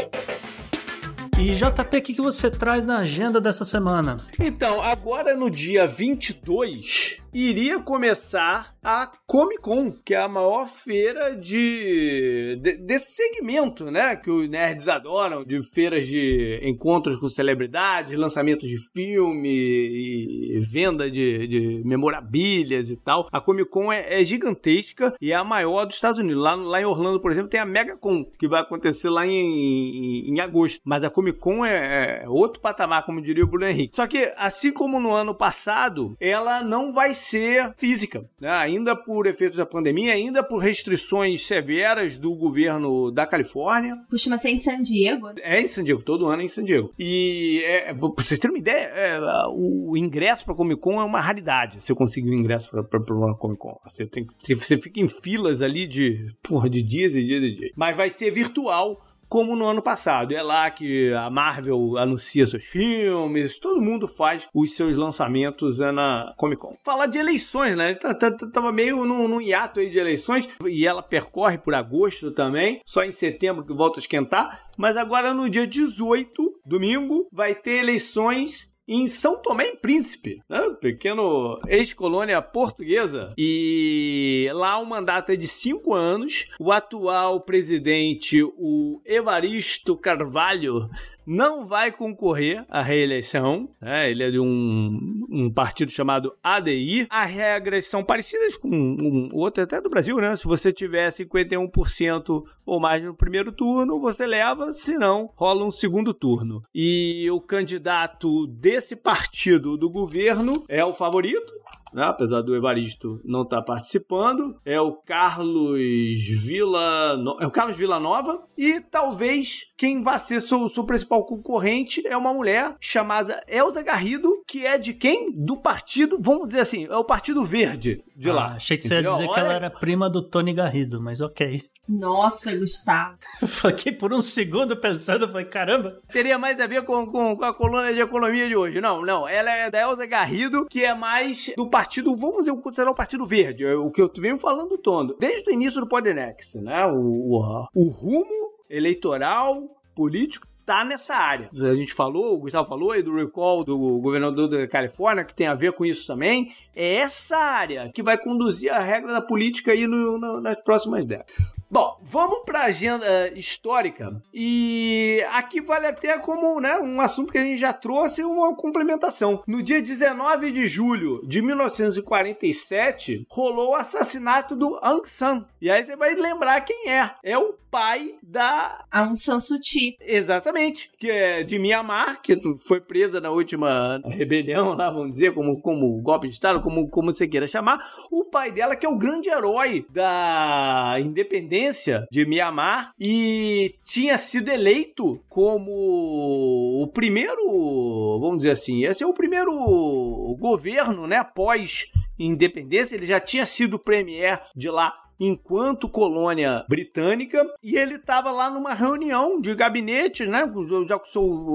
E JP, o que, que você traz na agenda dessa semana? Então, agora no dia 22, iria começar a Comic Con, que é a maior feira de, de, desse segmento, né? Que os nerds adoram, de feiras de encontros com celebridades, lançamentos de filme e venda de, de memorabilias e tal. A Comic Con é, é, gigantesca e é a maior dos Estados Unidos. Lá, lá em Orlando, por exemplo, tem a Mega Con, que vai acontecer lá em, em, em agosto. Mas a Comic Con é, é outro patamar, como diria o Bruno Henrique. Só que, assim como no ano passado, ela não vai ser física, né? ainda por efeitos da pandemia, ainda por restrições severas do governo da Califórnia. Costuma ser em San Diego. É em San Diego, todo ano é em San Diego. E é, pra vocês terem uma ideia, é, o ingresso pra Comic Con é uma raridade. Você conseguir o ingresso pra, pra, pra uma Comic Con. Você, tem, você fica em filas ali de, porra, de dias e dias e dias. Mas vai ser virtual como no ano passado. É lá que a Marvel anuncia seus filmes, todo mundo faz os seus lançamentos é na Comic Con. Falar de eleições, né? Tá, tá, tá, tava meio num, hiato aí de eleições e ela percorre por agosto também, só em setembro que volta a esquentar. Mas agora no dia 18, domingo, vai ter eleições em São Tomé e Príncipe, né? pequeno ex-colônia portuguesa. E lá o mandato é de cinco anos. O atual presidente, o Evaristo Carvalho, não vai concorrer à reeleição. Né? Ele é de um, um, partido chamado ADI. As regras são parecidas com um, outro até do Brasil, né? Se você tiver 51% ou mais no primeiro turno, você leva, se não, rola um segundo turno. E o candidato desse partido do governo é o favorito, né? apesar do Evaristo não estar tá participando, é o Carlos Vila, no... é o Carlos Nova e talvez quem vai ser seu, seu principal concorrente é uma mulher chamada Elza Garrido, que é de quem? Do partido, vamos dizer assim, é o Partido Verde de ah, lá. Achei que você ia dizer Olha... que ela era prima do Tony Garrido, mas ok. Nossa, Gustavo. *laughs* Fiquei por um segundo pensando, falei, caramba. Teria mais a ver com, com, com, a coluna de economia de hoje. Não, não. Ela é da Elza Garrido, que é mais do partido, vamos dizer, considerar o Partido Verde. É o que eu venho falando todo. Desde o início do Podnex, né? O, o, o rumo eleitoral, político tá nessa área. A gente falou, o Gustavo falou aí do recall do governador da Califórnia, que tem a ver com isso também. É essa área que vai conduzir a regra da política aí no, no, nas próximas décadas. Bom, vamos para a agenda histórica e aqui vale até como né, um assunto que a gente já trouxe uma complementação. No dia 19 de julho de 1947 rolou o assassinato do Aung San. E aí você vai lembrar quem é. É o pai da Aung San Suu Kyi. Exatamente, que é de Myanmar, que foi presa na última rebelião lá, vamos dizer, como, como golpe de Estado, como, como você queira chamar. O pai dela que é o grande herói da independência independência de Mianmar e tinha sido eleito como o primeiro, vamos dizer assim, esse é o primeiro governo, né, pós independência, ele já tinha sido premier de lá enquanto colônia britânica e ele estava lá numa reunião de gabinete, né? Já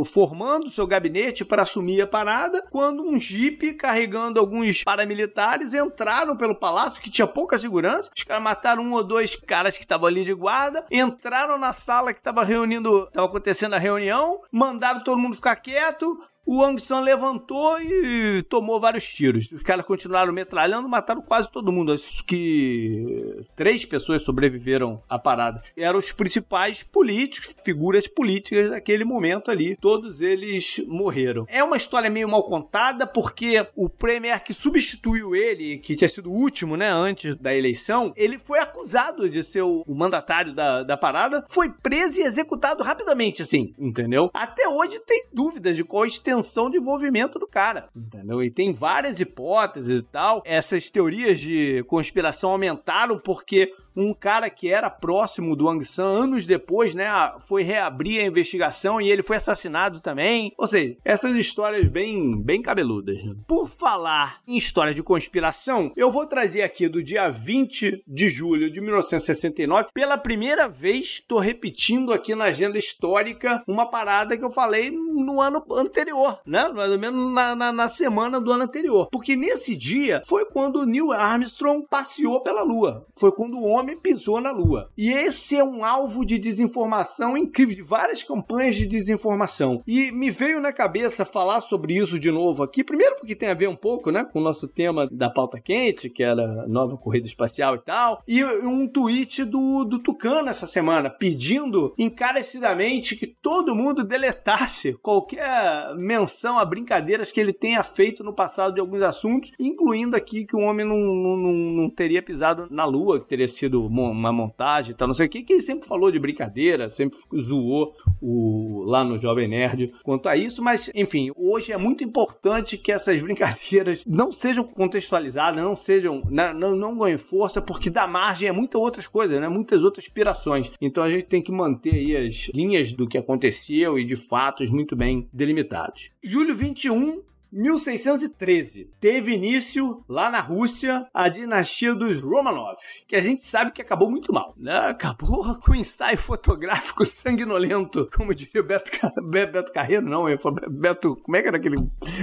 formando seu gabinete para assumir a parada, quando um jipe carregando alguns paramilitares entraram pelo palácio que tinha pouca segurança. Os caras mataram um ou dois caras que estavam ali de guarda, entraram na sala que estava reunindo, estava acontecendo a reunião, mandaram todo mundo ficar quieto, o Aung San levantou e tomou vários tiros. Os caras continuaram metralhando, mataram quase todo mundo. Acho que três pessoas sobreviveram à parada. Eram os principais políticos, figuras políticas daquele momento ali. Todos eles morreram. É uma história meio mal contada, porque o premier que substituiu ele, que tinha sido o último, né, antes da eleição, ele foi acusado de ser o mandatário da, da parada, foi preso e executado rapidamente, assim, entendeu? Até hoje tem dúvidas de qual extensão intenção de envolvimento do cara, entendeu? E tem várias hipóteses e tal. Essas teorias de conspiração aumentaram porque um cara que era próximo do Aung San, anos depois, né, foi reabrir a investigação e ele foi assassinado também. Ou seja, essas histórias bem, bem cabeludas. Por falar em história de conspiração, eu vou trazer aqui do dia 20 de julho de 1969, pela primeira vez, estou repetindo aqui na agenda histórica uma parada que eu falei no ano anterior, né? Mais ou menos na, na, na semana do ano anterior. Porque nesse dia foi quando Neil Armstrong passeou pela Lua. Foi quando o homem homem pisou na Lua. E esse é um alvo de desinformação incrível, de várias campanhas de desinformação. E me veio na cabeça falar sobre isso de novo aqui, primeiro porque tem a ver um pouco, né, com o nosso tema da pauta quente, que era nova corrida espacial e tal, e um tweet do, do Tucano essa semana, pedindo encarecidamente que todo mundo deletasse qualquer menção a brincadeiras que ele tenha feito no passado de alguns assuntos, incluindo aqui que o homem não, não, não teria pisado na Lua, que teria sido uma montagem e tal, não sei o que, que ele sempre falou de brincadeira, sempre zoou o, lá no Jovem Nerd quanto a isso, mas enfim, hoje é muito importante que essas brincadeiras não sejam contextualizadas, não sejam, não, não, não ganhem força, porque dá margem a muitas outras coisas, né? Muitas outras inspirações. Então a gente tem que manter aí as linhas do que aconteceu e de fatos muito bem delimitados. Julho 21 1613, teve início lá na Rússia a dinastia dos Romanov, que a gente sabe que acabou muito mal, né? Acabou com o ensaio fotográfico *laughs* sanguinolento, como diria Beto, *laughs* Beto Carreiro, não, Beto, como é que era aquele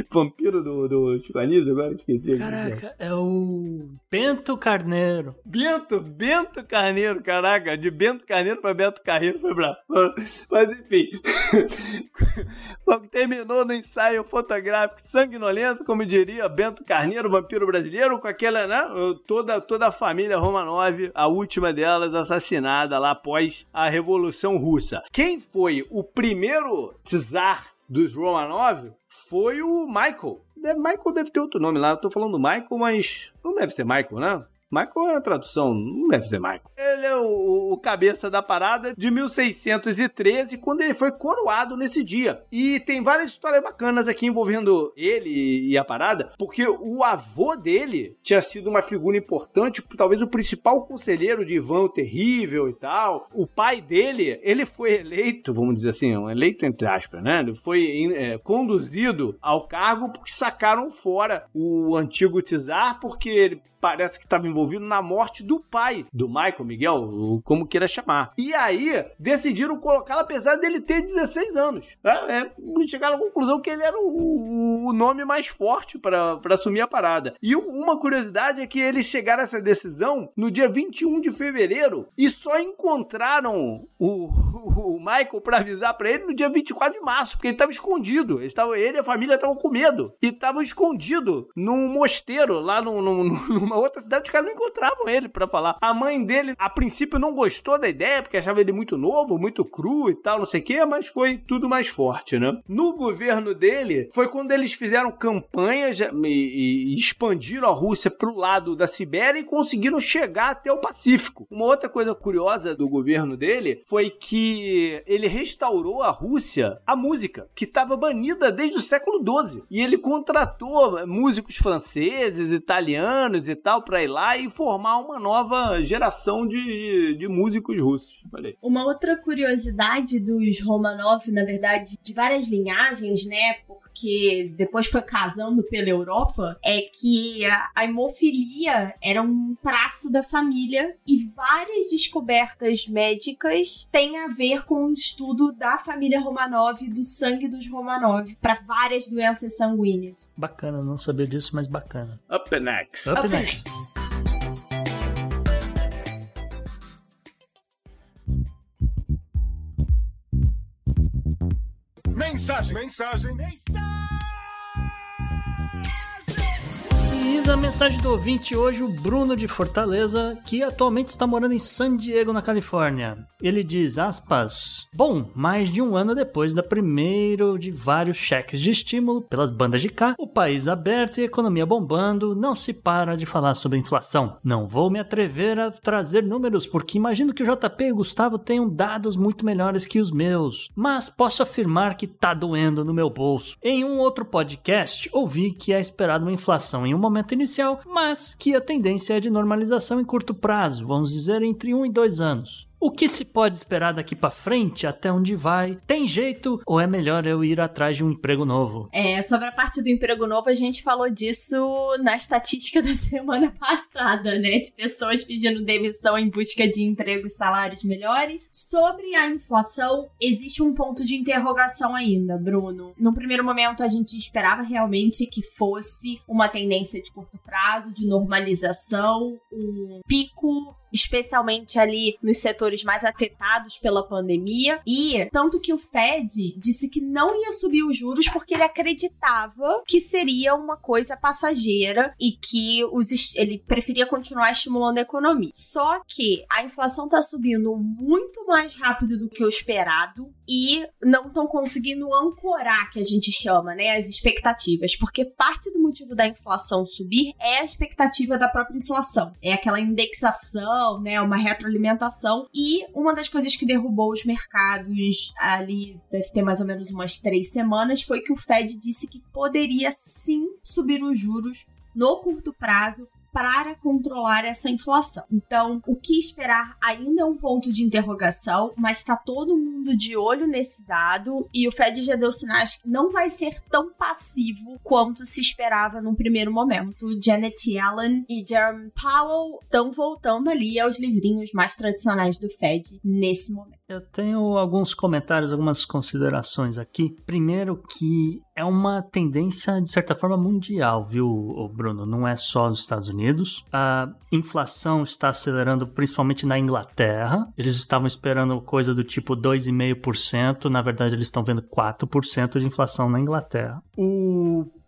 vampiro do, do Chico Anísio? Agora esqueci. Caraca, é o Bento Carneiro. Bento, Bento Carneiro, caraca, de Bento Carneiro para Beto Carreiro foi bravo. *laughs* Mas enfim, terminou no ensaio fotográfico sanguinolento, como diria Bento Carneiro, vampiro brasileiro, com aquela, né? Toda, toda a família Romanov, a última delas assassinada lá após a Revolução Russa. Quem foi o primeiro czar dos Romanov foi o Michael. Michael deve ter outro nome lá, eu tô falando Michael, mas não deve ser Michael, né? Michael é a tradução, não deve ser Michael. Ele é o, o, cabeça da parada de 1613, quando ele foi coroado nesse dia. E tem várias histórias bacanas aqui envolvendo ele e a parada, porque o avô dele tinha sido uma figura importante, talvez o principal conselheiro de Ivan o Terrível e tal. O pai dele, ele foi eleito, vamos dizer assim, eleito entre aspas, né? Ele foi é, conduzido ao cargo porque sacaram fora o antigo czar, porque ele parece que estava envolvido na morte do pai do Michael Miguel, como queira chamar. E aí decidiram colocá-lo, apesar dele ter 16 anos. É, é, chegaram à conclusão que ele era o, o nome mais forte para assumir a parada. E uma curiosidade é que eles chegaram a essa decisão no dia 21 de fevereiro e só encontraram o, o Michael para avisar para ele no dia 24 de março, porque ele estava escondido. Ele, tava, ele e a família estavam com medo e estavam escondido num mosteiro lá no, no, numa uma outra cidade, os caras encontravam ele para falar. A mãe dele, a princípio, não gostou da ideia, porque achava ele muito novo, muito cru e tal, não sei o quê, mas foi tudo mais forte, né? No governo dele, foi quando eles fizeram campanhas e, expandiram a Rússia pro lado da Sibéria e conseguiram chegar até o Pacífico. Uma outra coisa curiosa do governo dele foi que ele restaurou a Rússia a música, que estava banida desde o século XII. E ele contratou músicos franceses, italianos e tal para ir lá e formar uma nova geração de, de músicos russos. Falei. Uma outra curiosidade dos Romanov, na verdade, de várias linhagens, né? porque depois foi casando pela Europa, é que a hemofilia era um traço da família e várias descobertas médicas têm a ver com o estudo da família Romanov e do sangue dos Romanov para várias doenças sanguíneas. Bacana, não sabia disso, mas bacana. Up next. Up, Up next. next. Mensagem. Mensagem. Mensagem. Eis a mensagem do ouvinte hoje, o Bruno de Fortaleza, que atualmente está morando em San Diego, na Califórnia. Ele diz, aspas, Bom, mais de um ano depois da primeiro de vários cheques de estímulo pelas bandas de cá, o país aberto e economia bombando, não se para de falar sobre inflação. Não vou me atrever a trazer números, porque imagino que o JP e o Gustavo tenham dados muito melhores que os meus, mas posso afirmar que tá doendo no meu bolso. Em um outro podcast, ouvi que é esperado uma inflação em um momento inicial, mas que a tendência é de normalização em curto prazo, vamos dizer entre um e dois anos. O que se pode esperar daqui para frente? Até onde vai? Tem jeito ou é melhor eu ir atrás de um emprego novo? É, sobre a parte do emprego novo, a gente falou disso na estatística *laughs* da semana passada, né? De pessoas pedindo demissão em busca de emprego e salários melhores. Sobre a inflação, existe um ponto de interrogação ainda, Bruno. No primeiro momento, a gente esperava realmente que fosse uma tendência de curto prazo, de normalização, um pico especialmente ali nos setores mais afetados pela pandemia. E tanto que o Fed disse que não ia subir os juros porque ele acreditava que seria uma coisa passageira e que os, ele preferia continuar estimulando a economia. Só que a inflação está subindo muito mais rápido do que o esperado e não estão conseguindo ancorar, que a gente chama, né, as expectativas, porque parte do motivo da inflação subir é a expectativa da própria inflação. É aquela indexação né, uma retroalimentação. E uma das coisas que derrubou os mercados ali, deve ter mais ou menos umas três semanas, foi que o Fed disse que poderia sim subir os juros no curto prazo para controlar essa inflação. Então, o que esperar ainda é um ponto de interrogação, mas está todo mundo de olho nesse dado e o Fed já deu sinais que não vai ser tão passivo quanto se esperava num primeiro momento. Janet Yellen e Jerome Powell estão voltando ali aos livrinhos mais tradicionais do Fed nesse momento. Eu tenho alguns comentários, algumas considerações aqui. Primeiro que é uma tendência, de certa forma, mundial, viu, Bruno? Não é só nos Estados Unidos. A inflação está acelerando principalmente na Inglaterra. Eles estavam esperando coisa do tipo 2,5%. Na verdade, eles estão vendo 4% de inflação na Inglaterra. O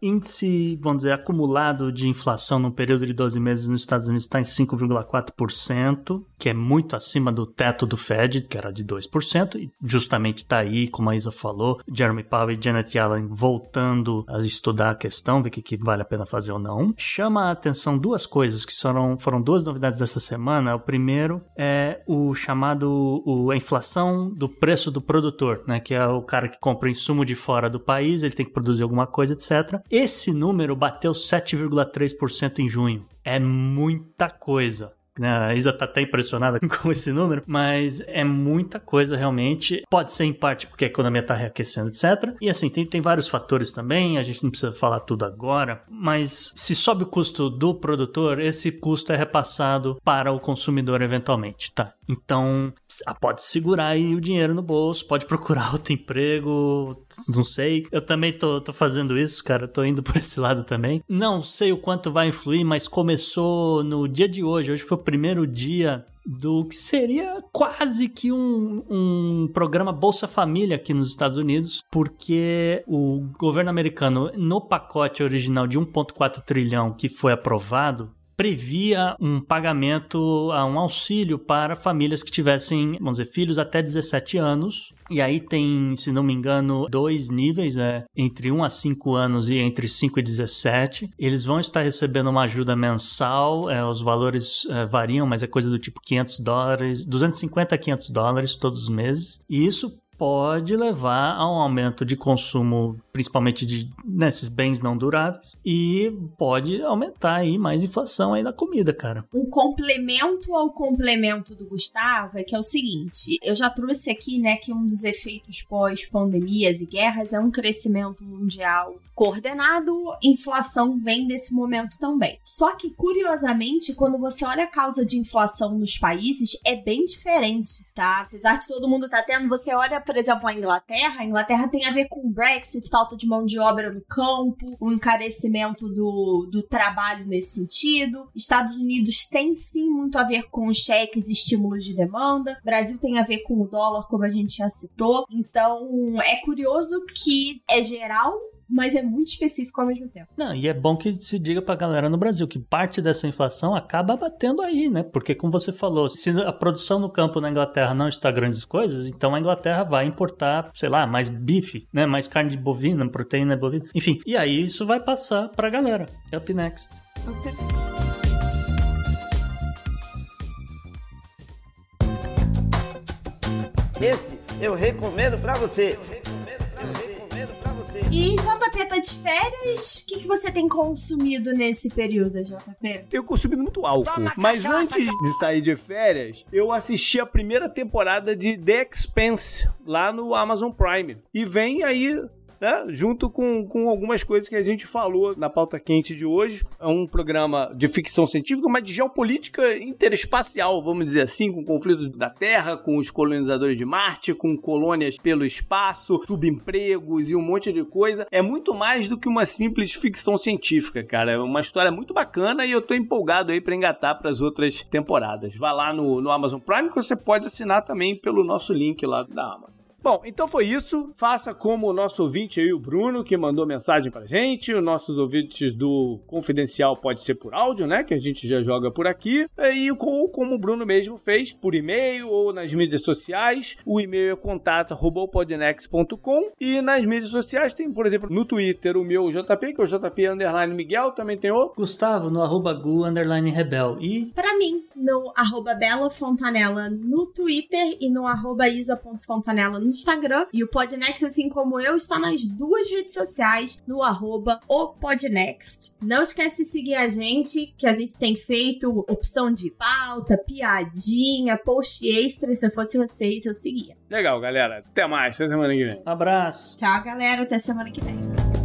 índice, vamos dizer, acumulado de inflação no período de 12 meses nos Estados Unidos está em 5,4%, que é muito acima do teto do Fed, que era de 2%, e justamente está aí, como a Isa falou, Jeremy Powell e Janet Yellen voltando a estudar a questão, ver o que, que vale a pena fazer ou não. Chama a atenção duas coisas que foram, foram duas novidades dessa semana. O primeiro é o chamado o, a inflação do preço do produtor, né, que é o cara que compra insumo de fora do país, ele tem que produzir alguma coisa, etc. Esse número bateu 7,3% em junho. É muita coisa. Né? A Isa tá até impressionada *laughs* com esse número, mas é muita coisa realmente. Pode ser em parte porque a economia tá reaquecendo, etc. E assim, tem, tem vários fatores também, a gente não precisa falar tudo agora, mas se sobe o custo do produtor, esse custo é repassado para o consumidor eventualmente, tá? Então, pode segurar aí o dinheiro no bolso, pode *laughs* procurar outro emprego, não sei. Eu também tô, tô fazendo isso, cara, tô indo *laughs* por esse lado também. Não sei o quanto vai influir, mas começou no dia de hoje, hoje foi primeiro dia do que seria quase que um, um programa Bolsa Família aqui nos Estados Unidos, porque o governo americano, no pacote original de 1,4 trilhão que foi aprovado, previa um pagamento, um auxílio para famílias que tivessem, vamos dizer, filhos até 17 anos. E aí tem, se não me engano, dois níveis, é, entre 1 a 5 anos e entre 5 e 17. Eles vão estar recebendo uma ajuda mensal, é, os valores é, variam, mas é coisa do tipo 500 dólares, 250 a 500 dólares todos os meses. E isso pode levar a um aumento de consumo, principalmente de nesses bens não duráveis, e pode aumentar aí mais inflação aí da comida, cara. Um complemento ao complemento do Gustavo é que é o seguinte, eu já trouxe aqui, né, que um dos efeitos pós pandemias e guerras é um crescimento mundial coordenado, inflação vem desse momento também. Só que curiosamente, quando você olha a causa de inflação nos países, é bem diferente, tá? Apesar de todo mundo tá tendo, você olha por exemplo, a Inglaterra, a Inglaterra tem a ver com Brexit, falta de mão de obra no campo, o encarecimento do, do trabalho nesse sentido. Estados Unidos tem sim muito a ver com cheques e estímulos de demanda. Brasil tem a ver com o dólar, como a gente já citou. Então, é curioso que é geral, mas é muito específico ao mesmo tempo. Não, e é bom que se diga pra galera no Brasil que parte dessa inflação acaba batendo aí, né? Porque, como você falou, se a produção no campo na Inglaterra não está grandes coisas, então a Inglaterra vai importar, sei lá, mais bife, né? Mais carne de bovina, proteína bovina. Enfim, e aí isso vai passar pra galera. Up next. Up next. Esse eu recomendo para você. E JP tá de férias? O que, que você tem consumido nesse período, JP? Eu consumi muito álcool. Mas antes de sair de férias, eu assisti a primeira temporada de The Expanse lá no Amazon Prime. E vem aí né? junto com, com algumas coisas que a gente falou na pauta quente de hoje. É um programa de ficção científica, mas de geopolítica interespacial, vamos dizer assim, com conflitos da Terra, com os colonizadores de Marte, com colônias pelo espaço, subempregos e um monte de coisa. É muito mais do que uma simples ficção científica, cara. É uma história muito bacana e eu tô empolgado aí para engatar para as outras temporadas. Vá lá no, no Amazon Prime que você pode assinar também pelo nosso link lá da Amazon. Bom, então foi isso. Faça como o nosso ouvinte aí, o Bruno, que mandou mensagem pra gente. Os nossos ouvintes do Confidencial pode ser por áudio, né? Que a gente já joga por aqui. E como o Bruno mesmo fez, por e-mail ou nas mídias sociais. O e-mail é contato.podnex.com e nas mídias sociais tem, por exemplo, no Twitter o meu JP, que é o JP Underline Miguel, também tem o... Gustavo, no arroba Gu Underline Rebel. E... Pra mim, no arroba Bela Fontanella no Twitter e no arroba Isa.fontanella no Instagram. E o Podnext, assim como eu, está nas duas redes sociais, no arroba o Podnext. Não esquece de seguir a gente, que a gente tem feito opção de pauta, piadinha, post extra. Se eu fosse vocês, eu seguia. Legal, galera. Até mais. Até semana que vem. Abraço. Tchau, galera. Até semana que vem.